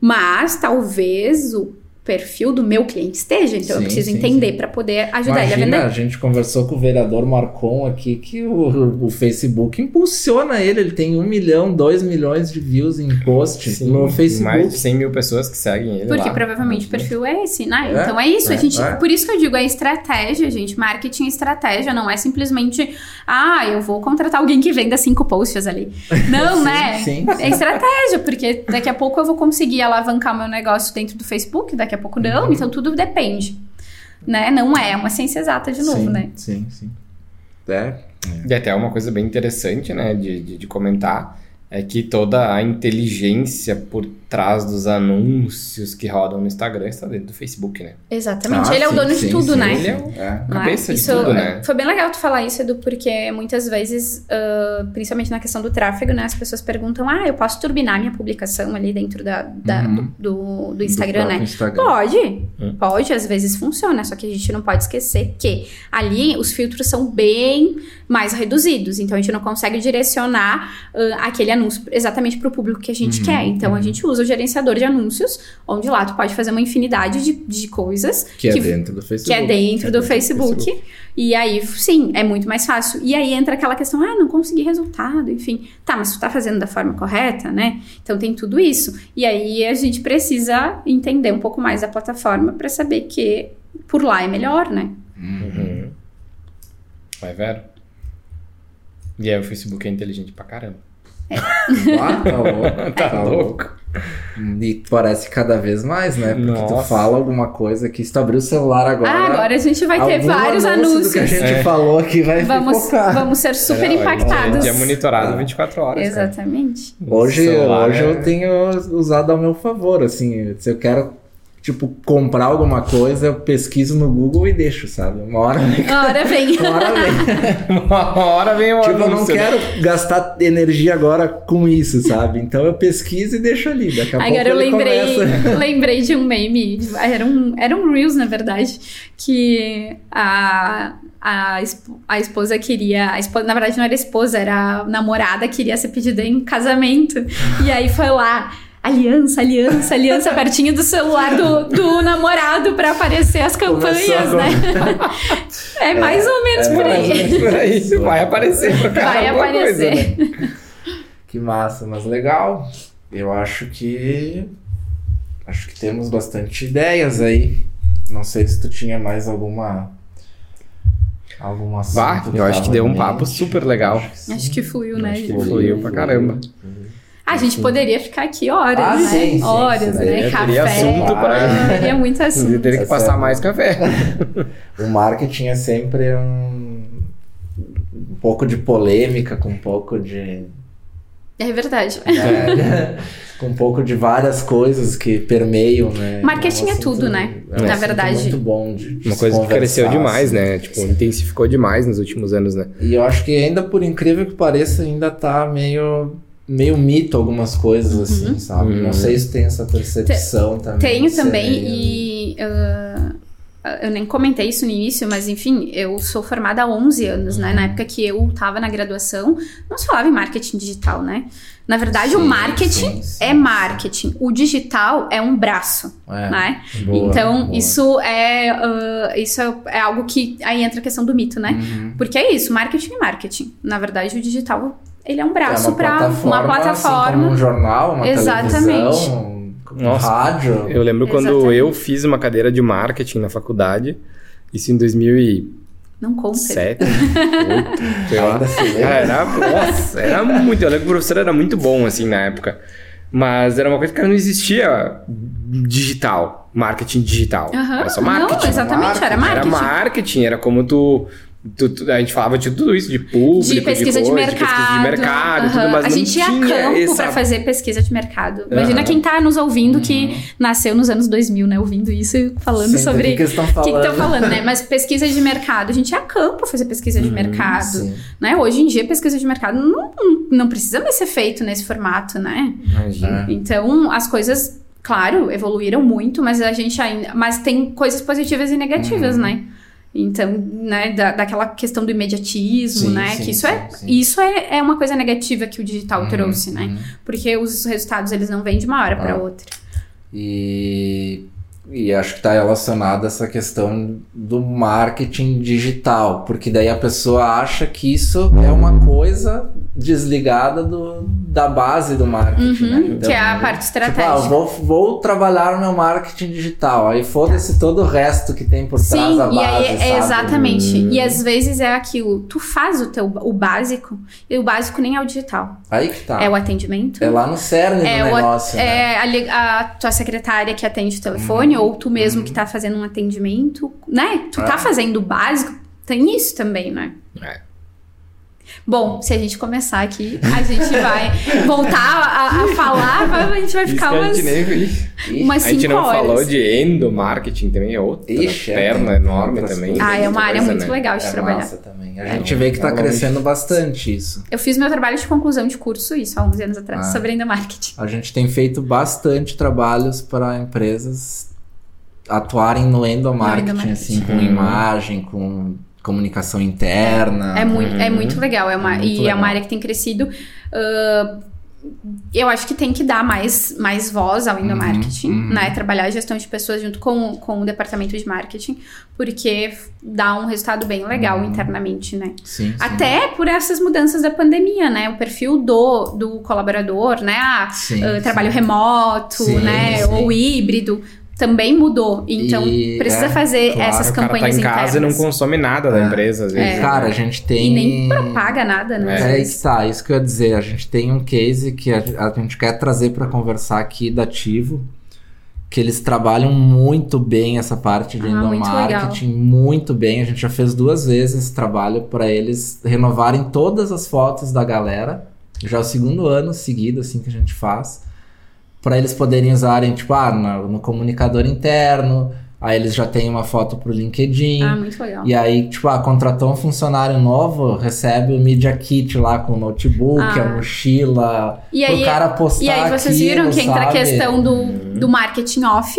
Mas talvez o perfil do meu cliente esteja. Então eu Sim, preciso sim, entender sim. para poder ajudar ele a Imagina, vender. a gente conversou com o vereador Marcon aqui que o, o Facebook impulsiona ele. Ele tem um milhão, dois milhões de views em post no Facebook. Mais de 100 mil pessoas que seguem ele Porque lá. provavelmente o perfil é esse, né? É, então é isso, é, a gente, é. por isso que eu digo, é estratégia, gente. Marketing é estratégia, não é simplesmente, ah, eu vou contratar alguém que venda cinco posts ali. Não, Sim, né? sim, É estratégia, porque daqui a pouco eu vou conseguir alavancar meu negócio dentro do Facebook, daqui a pouco não, Uhum. então tudo depende. Né? Não é uma ciência exata de novo, sim, né? Sim, sim. É. E até uma coisa bem interessante, né, de, de, de comentar, é que toda a inteligência por trás dos anúncios que rodam no Instagram está dentro do Facebook, né? Exatamente. Ah, ele é o sim, dono de sim, tudo, sim, né? Ele é o- É. Não cabeça de Isso, tudo, né? Foi bem legal tu falar isso, Edu, porque muitas vezes, ah, principalmente na questão do tráfego, né? As pessoas perguntam, ah, eu posso turbinar minha publicação ali dentro da, da- Uhum. do, do Instagram, próprio né? Instagram. Pode, Hum. pode, às vezes funciona, só que a gente não pode esquecer que ali os filtros são bem mais reduzidos, então a gente não consegue direcionar ah, aquele anúncio exatamente para o público que a gente Uhum, quer. Então a gente usa o gerenciador de anúncios, onde lá tu pode fazer uma infinidade de, de coisas Que é dentro do que Facebook. é dentro do Facebook. E aí, sim, é muito mais fácil. E aí entra aquela questão, ah, não consegui resultado, enfim. Tá, mas tu tá fazendo da forma correta, né? Então tem tudo isso. E aí a gente precisa entender um pouco mais da plataforma para saber que por lá é melhor, né? Uhum. Vai, Vero? E aí o Facebook é inteligente pra caramba. Ah, tá louco. Tá louco. E parece cada vez mais, né? Porque tu Nossa. fala alguma coisa que se tu abrir o celular agora. ah, agora a gente vai ter vários anúncio anúncios. do que a gente É. falou aqui vai Vamos, vamos ser super É, impactados. É monitorado 24 horas. cara. Exatamente. Hoje, O celular hoje é- eu tenho usado ao meu favor, assim, se eu quero, tipo, comprar alguma coisa, eu pesquiso no Google e deixo, sabe? Uma hora vem, Agora vem. uma hora vem. Uma hora vem o tipo, eu não anúncio, né? quero gastar energia agora com isso, sabe? Então eu pesquiso e deixo ali, daqui a Agora eu pouco ele lembrei, começa. lembrei de um meme, era um, era um Reels, na verdade, que a, a, a esposa queria. A esposa, na verdade, não era esposa, era a namorada queria ser pedida em casamento. E aí foi lá. Aliança, aliança, aliança, pertinho do celular do, do namorado pra aparecer as campanhas, né? É mais ou menos é por mais ou aí. menos. Por aí, vai aparecer pra cara Vai aparecer. Coisa, né? Que massa, mas legal. Eu acho que. Acho que temos bastante ideias aí. Não sei se tu tinha mais alguma. Alguma Bah, eu acho que deu um papo super legal. Acho que fluiu, né? Acho que fluiu pra caramba. A gente poderia ficar aqui horas, Ah, né? sim, sim, horas, sim, né? daí Café. teria assunto pra- Teria muito assunto. Teria que passar mais café. O marketing é sempre um. Um pouco de polêmica, com um pouco de. É verdade. né, com um pouco de várias coisas que permeiam, né? Marketing um é assunto- tudo, né? é um Na verdade. muito bom de, de Uma se coisa que cresceu demais, assim. né? Tipo, intensificou demais nos últimos anos, né? E eu acho que ainda por incrível que pareça, ainda tá meio meio mito algumas coisas assim, sabe? Uhum. Não sei se tem essa percepção também. Tenho é também meio- e. ah, eu nem comentei isso no início, mas enfim, eu sou formada há 11 anos, né? Uhum. Na época que eu tava na graduação, não se falava em marketing digital, né? Na verdade, o Sim, marketing sim, sim, é marketing. O digital é um braço, É, né? boa, então, boa. isso é ah, isso é, é algo que aí entra a questão do mito, né? Uhum. Porque é isso, marketing é marketing. Na verdade, o digital, ele é um É braço para uma Assim como plataforma. um jornal, uma Exatamente. televisão, um Nossa. rádio. Eu lembro quando Exatamente. eu fiz uma cadeira de marketing na faculdade, isso em 2007, Não conta. 2008, sei lá. Era, nossa, era muito. Eu lembro que o professor era muito bom, assim, na época. Mas era uma coisa que não existia digital, marketing digital. Aham. Era só marketing. Não, exatamente, era marketing. Era marketing, era como tu. Tu- tu- a gente falava de tudo isso, de público, de pesquisa de, coisa, mercado. pesquisa de mercado, tudo, mas a não gente ia a campo essa- pra fazer pesquisa de mercado. Imagina quem tá nos ouvindo Uhum. que nasceu nos anos 2000, né? Ouvindo isso e falando Sim, sobre. do que estão O que falando. estão falando, né? Mas pesquisa de mercado, a gente ia a campo fazer pesquisa de Uhum, mercado, Sim. né? Hoje em dia, pesquisa de mercado não, não precisa mais ser feito nesse formato, né? Imagina. É. Então, as coisas, claro, evoluíram muito, mas a gente ainda. Mas tem coisas positivas e negativas, Uhum. né? Então, né, da, daquela questão do imediatismo, Sim, né? sim, que isso, sim, é, isso é, é uma coisa negativa que o digital Uhum, trouxe, né? uhum. Porque os resultados, eles não vêm de uma hora para Ah. outra. E, e acho que está relacionado a essa questão do marketing digital, porque daí a pessoa acha que isso é uma coisa desligada do, da base do marketing, Uhum, né? Então, que é a parte Tipo, ah, estratégica. vou, vou trabalhar no meu marketing digital. Aí foda-se todo o resto que tem por trás Sim, da base. aí é exatamente. Hum. E às vezes é aquilo, tu faz o teu o básico, e o básico nem é o digital. Aí que tá. É o atendimento. É lá no cerne É do o- negócio. né? É a, a tua secretária que atende o telefone, Uhum. Ou tu mesmo Uhum. que tá fazendo um atendimento, né? Tu É. tá fazendo o básico, tem isso também, né? É. Bom, se a gente começar aqui, a gente vai voltar a, a falar, a gente vai ficar que a umas, gente nem umas A gente não horas. falou de endomarketing também, é outra Ixi, é, perna enorme também. Ah, é uma área Coisa, muito né? legal de é trabalhar. massa também. A É, gente vê que tá tá longe. crescendo bastante isso. Eu fiz meu trabalho de conclusão de curso, isso, há 11 anos atrás, Ah. sobre endomarketing. A gente tem feito bastante trabalhos para empresas atuarem no endomarketing, endomarketing. assim, com Uhum. imagem, com comunicação interna. É muito, é Uhum. muito legal, é uma, É muito e é legal. uma área que tem crescido. ah, eu acho que tem que dar mais, mais voz ao endomarketing, uhum. né? Trabalhar a gestão de pessoas junto com, com o departamento de marketing, porque dá um resultado bem legal Uhum. internamente, né? Sim, sim. Até por essas mudanças da pandemia, né? O perfil do, do colaborador, né? Ah, Sim, sim. trabalho remoto, Sim, né? sim. Ou híbrido. Também mudou. Então, E, precisa é, fazer claro, essas O cara tá campanhas em casa e não internas. consome nada da É. empresa, às vezes. Cara, a gente tem. E nem propaga nada, né? É vezes. que tá, isso que eu ia dizer. A gente tem um case que a, a gente quer trazer para conversar aqui da Ativo, que eles trabalham muito bem essa parte de Ah, muito endomarketing, muito bem. A gente já fez duas vezes esse trabalho para eles renovarem todas as fotos da galera. Já é o segundo ano seguido assim que a gente faz, para eles poderem usarem tipo ah, no, no comunicador interno. Aí eles já têm uma foto pro LinkedIn. Ah, muito legal. E aí, tipo, ah, contratou um funcionário novo, recebe o Media Kit lá com o notebook, Ah. a mochila, E pro aí, cara postar e aí vocês aquilo, viram que entra a questão do, do marketing off,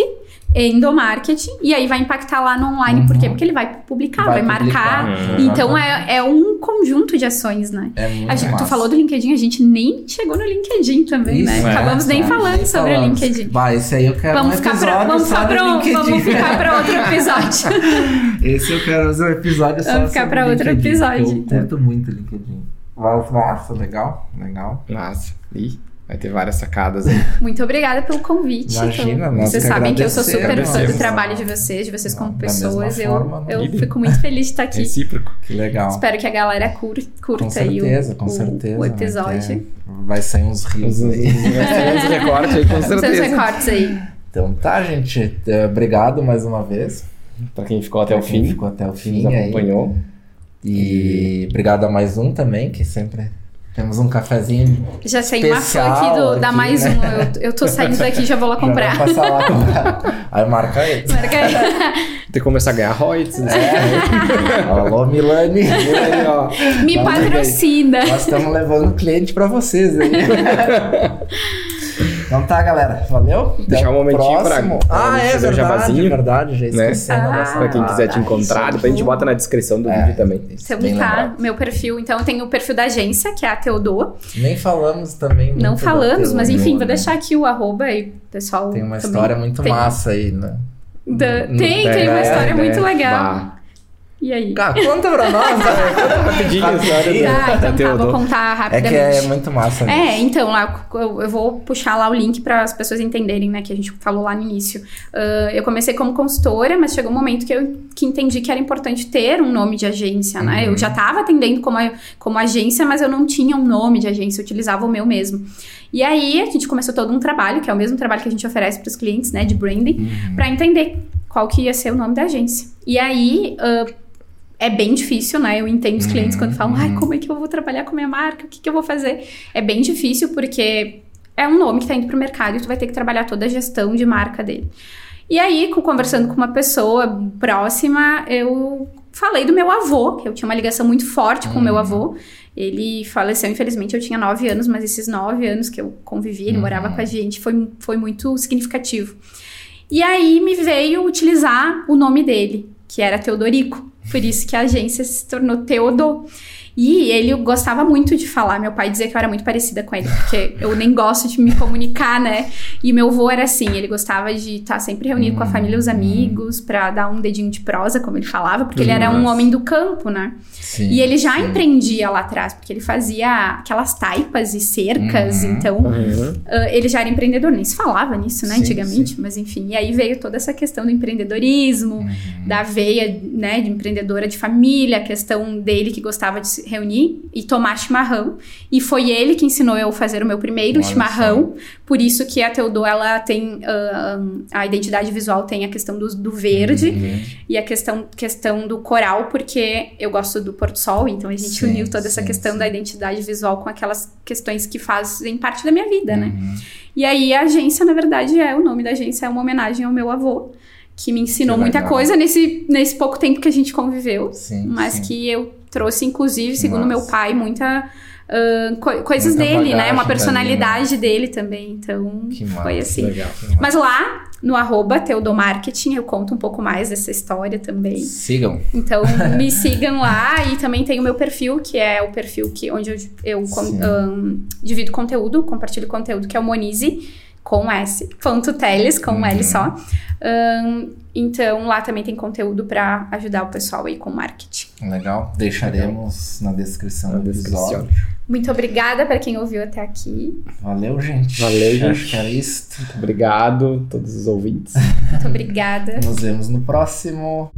endomarketing, e aí vai impactar lá no online. Por quê? Uhum. Porque ele vai publicar, Vai vai, marcar. publicar, Então é, é um conjunto de ações, né? É muito A gente, tu massa. falou do LinkedIn, a gente nem chegou no LinkedIn também, né? Isso, é, Acabamos nem tá, falando nem sobre o LinkedIn. Vai, esse aí eu quero Vamos um ficar, episódio pra, vamos, só pra, um- vamos ficar pra outro episódio. Esse eu quero fazer um episódio só Vamos ficar sobre pra outro LinkedIn, episódio, Eu então. curto muito o LinkedIn. Nossa, legal, legal. Nossa, Ih, vai ter várias sacadas aí. Muito obrigada pelo convite. Imagina, então, nós vocês que sabem que eu sou super fã do trabalho de vocês, de vocês como Da pessoas. Eu, forma, eu né? fico muito feliz de estar aqui. Recíproco. Que legal. Espero que a galera cur, curta Com certeza, aí o, com o- certeza. o né, episódio. Vai sair uns rios Uns, uns, aí. uns recortes aí, com Os seus certeza. recortes aí. Então tá, gente. É, Obrigado mais uma vez. Pra quem ficou até o Pra quem fim, Ficou até o fim nos aí. acompanhou. E obrigado a mais um também, que sempre temos um cafezinho. Já sei uma fã Especial aqui do, da aqui, mais né? um. Eu, eu tô saindo daqui já vou lá Já comprar. vai passar lá comprar. Aí marca ele. Marca aí. Tem que começar a ganhar royalties. né? É. Alô, Milani. Aí, ó. Me Vamos patrocina. Nós estamos levando cliente pra vocês aí. Então tá, galera. Valeu. Até Deixar um momentinho pra- próximo. pra Ah, é fazer o verdade, jabazinho, verdade. Já né? esquecendo Ah. Pra quem quiser te encontrar, depois a gente bota na descrição do É. vídeo também. Então bem tá, lembrado. meu perfil. Então tem o perfil da agência, que é a Teodô. Nem falamos também. Não falamos, mas enfim, vou deixar aqui o arroba aí, pessoal. Tem uma história muito tem. massa aí, né? Da- tem, tem uma história né? muito legal. E aí? Conta pra nós, né? Conta rapidinho a história Ah, então tá, vou contar É rapidamente. que é muito massa mesmo. É, então, lá eu, eu vou puxar lá o link para as pessoas entenderem, né, que a gente falou lá no início. Ah, eu comecei como consultora, mas chegou um momento que eu que entendi que era importante ter um nome de agência, né? Uhum. Eu já estava atendendo como, como agência, mas eu não tinha um nome de agência, eu utilizava o meu mesmo. E aí a gente começou todo um trabalho, que é o mesmo trabalho que a gente oferece para os clientes, né, de branding, Uhum. para entender qual que ia ser o nome da agência. E aí ah, é bem difícil, né? Eu entendo os clientes quando falam, ai, como é que eu vou trabalhar com a minha marca? O que, que eu vou fazer? É bem difícil porque é um nome que tá indo pro mercado e tu vai ter que trabalhar toda a gestão de marca dele. E aí, conversando com uma pessoa próxima, eu falei do meu avô, que eu tinha uma ligação muito forte com o meu avô. Ele faleceu, infelizmente, eu tinha nove anos, mas esses nove anos que eu convivi, ele Uhum. morava com a gente, foi, foi muito significativo. E aí me veio utilizar o nome dele, que era Teodorico. Por isso que a agência se tornou Teodô. E ele gostava muito de falar. Meu pai dizia que eu era muito parecida com ele, porque eu nem gosto de me comunicar, né? E meu avô era assim, ele gostava de estar sempre reunido com a família e os amigos pra dar um dedinho de prosa, como ele falava, porque ele era um Nossa. homem do campo, né? Sim, E ele já sim. empreendia lá atrás, porque ele fazia aquelas taipas e cercas, Uhum. então ah, ele já era empreendedor, nem se falava nisso, né, Sim, antigamente, mas enfim. E aí veio toda essa questão do empreendedorismo, Uhum. da veia, né, de empreendedora de família, a questão dele que gostava de se reunir e tomar chimarrão. E foi ele que ensinou eu a fazer o meu primeiro Olha chimarrão. Por isso que a Teodô, ela tem, ah, a identidade visual tem a questão do, do verde Uhum. e a questão, questão do coral, porque eu gosto do Porto Sol, então a gente Sim, uniu toda essa sim, questão sim. da identidade visual com aquelas questões que fazem parte da minha vida, né? Uhum. E aí a agência, na verdade, é o nome da agência é uma homenagem ao meu avô, que me ensinou Que muita coisa nesse, nesse pouco tempo que a gente conviveu, Sim, mas sim. que eu trouxe, inclusive, segundo Massa. meu pai, muita ah, co- coisas Muita dele, né? Uma dali, personalidade dele também. Então, Que massa. foi assim. Legal. Mas lá no arroba Teodomarketing eu conto um pouco mais dessa história também. Sigam. Então me sigam lá e também tem o meu perfil, que é o perfil que, onde eu, eu ahn, divido conteúdo, compartilho conteúdo, que é o Monize com S, ponto Teles, com um L Uhum. só. Ahn, então lá também tem conteúdo para ajudar o pessoal aí com marketing. Legal. Deixaremos na descrição Na do episódio. descrição. Muito obrigada para quem ouviu até aqui. Valeu, gente. Valeu, gente. Acho que era isso. Muito obrigado a todos os ouvintes. Muito obrigada. Nos vemos no próximo.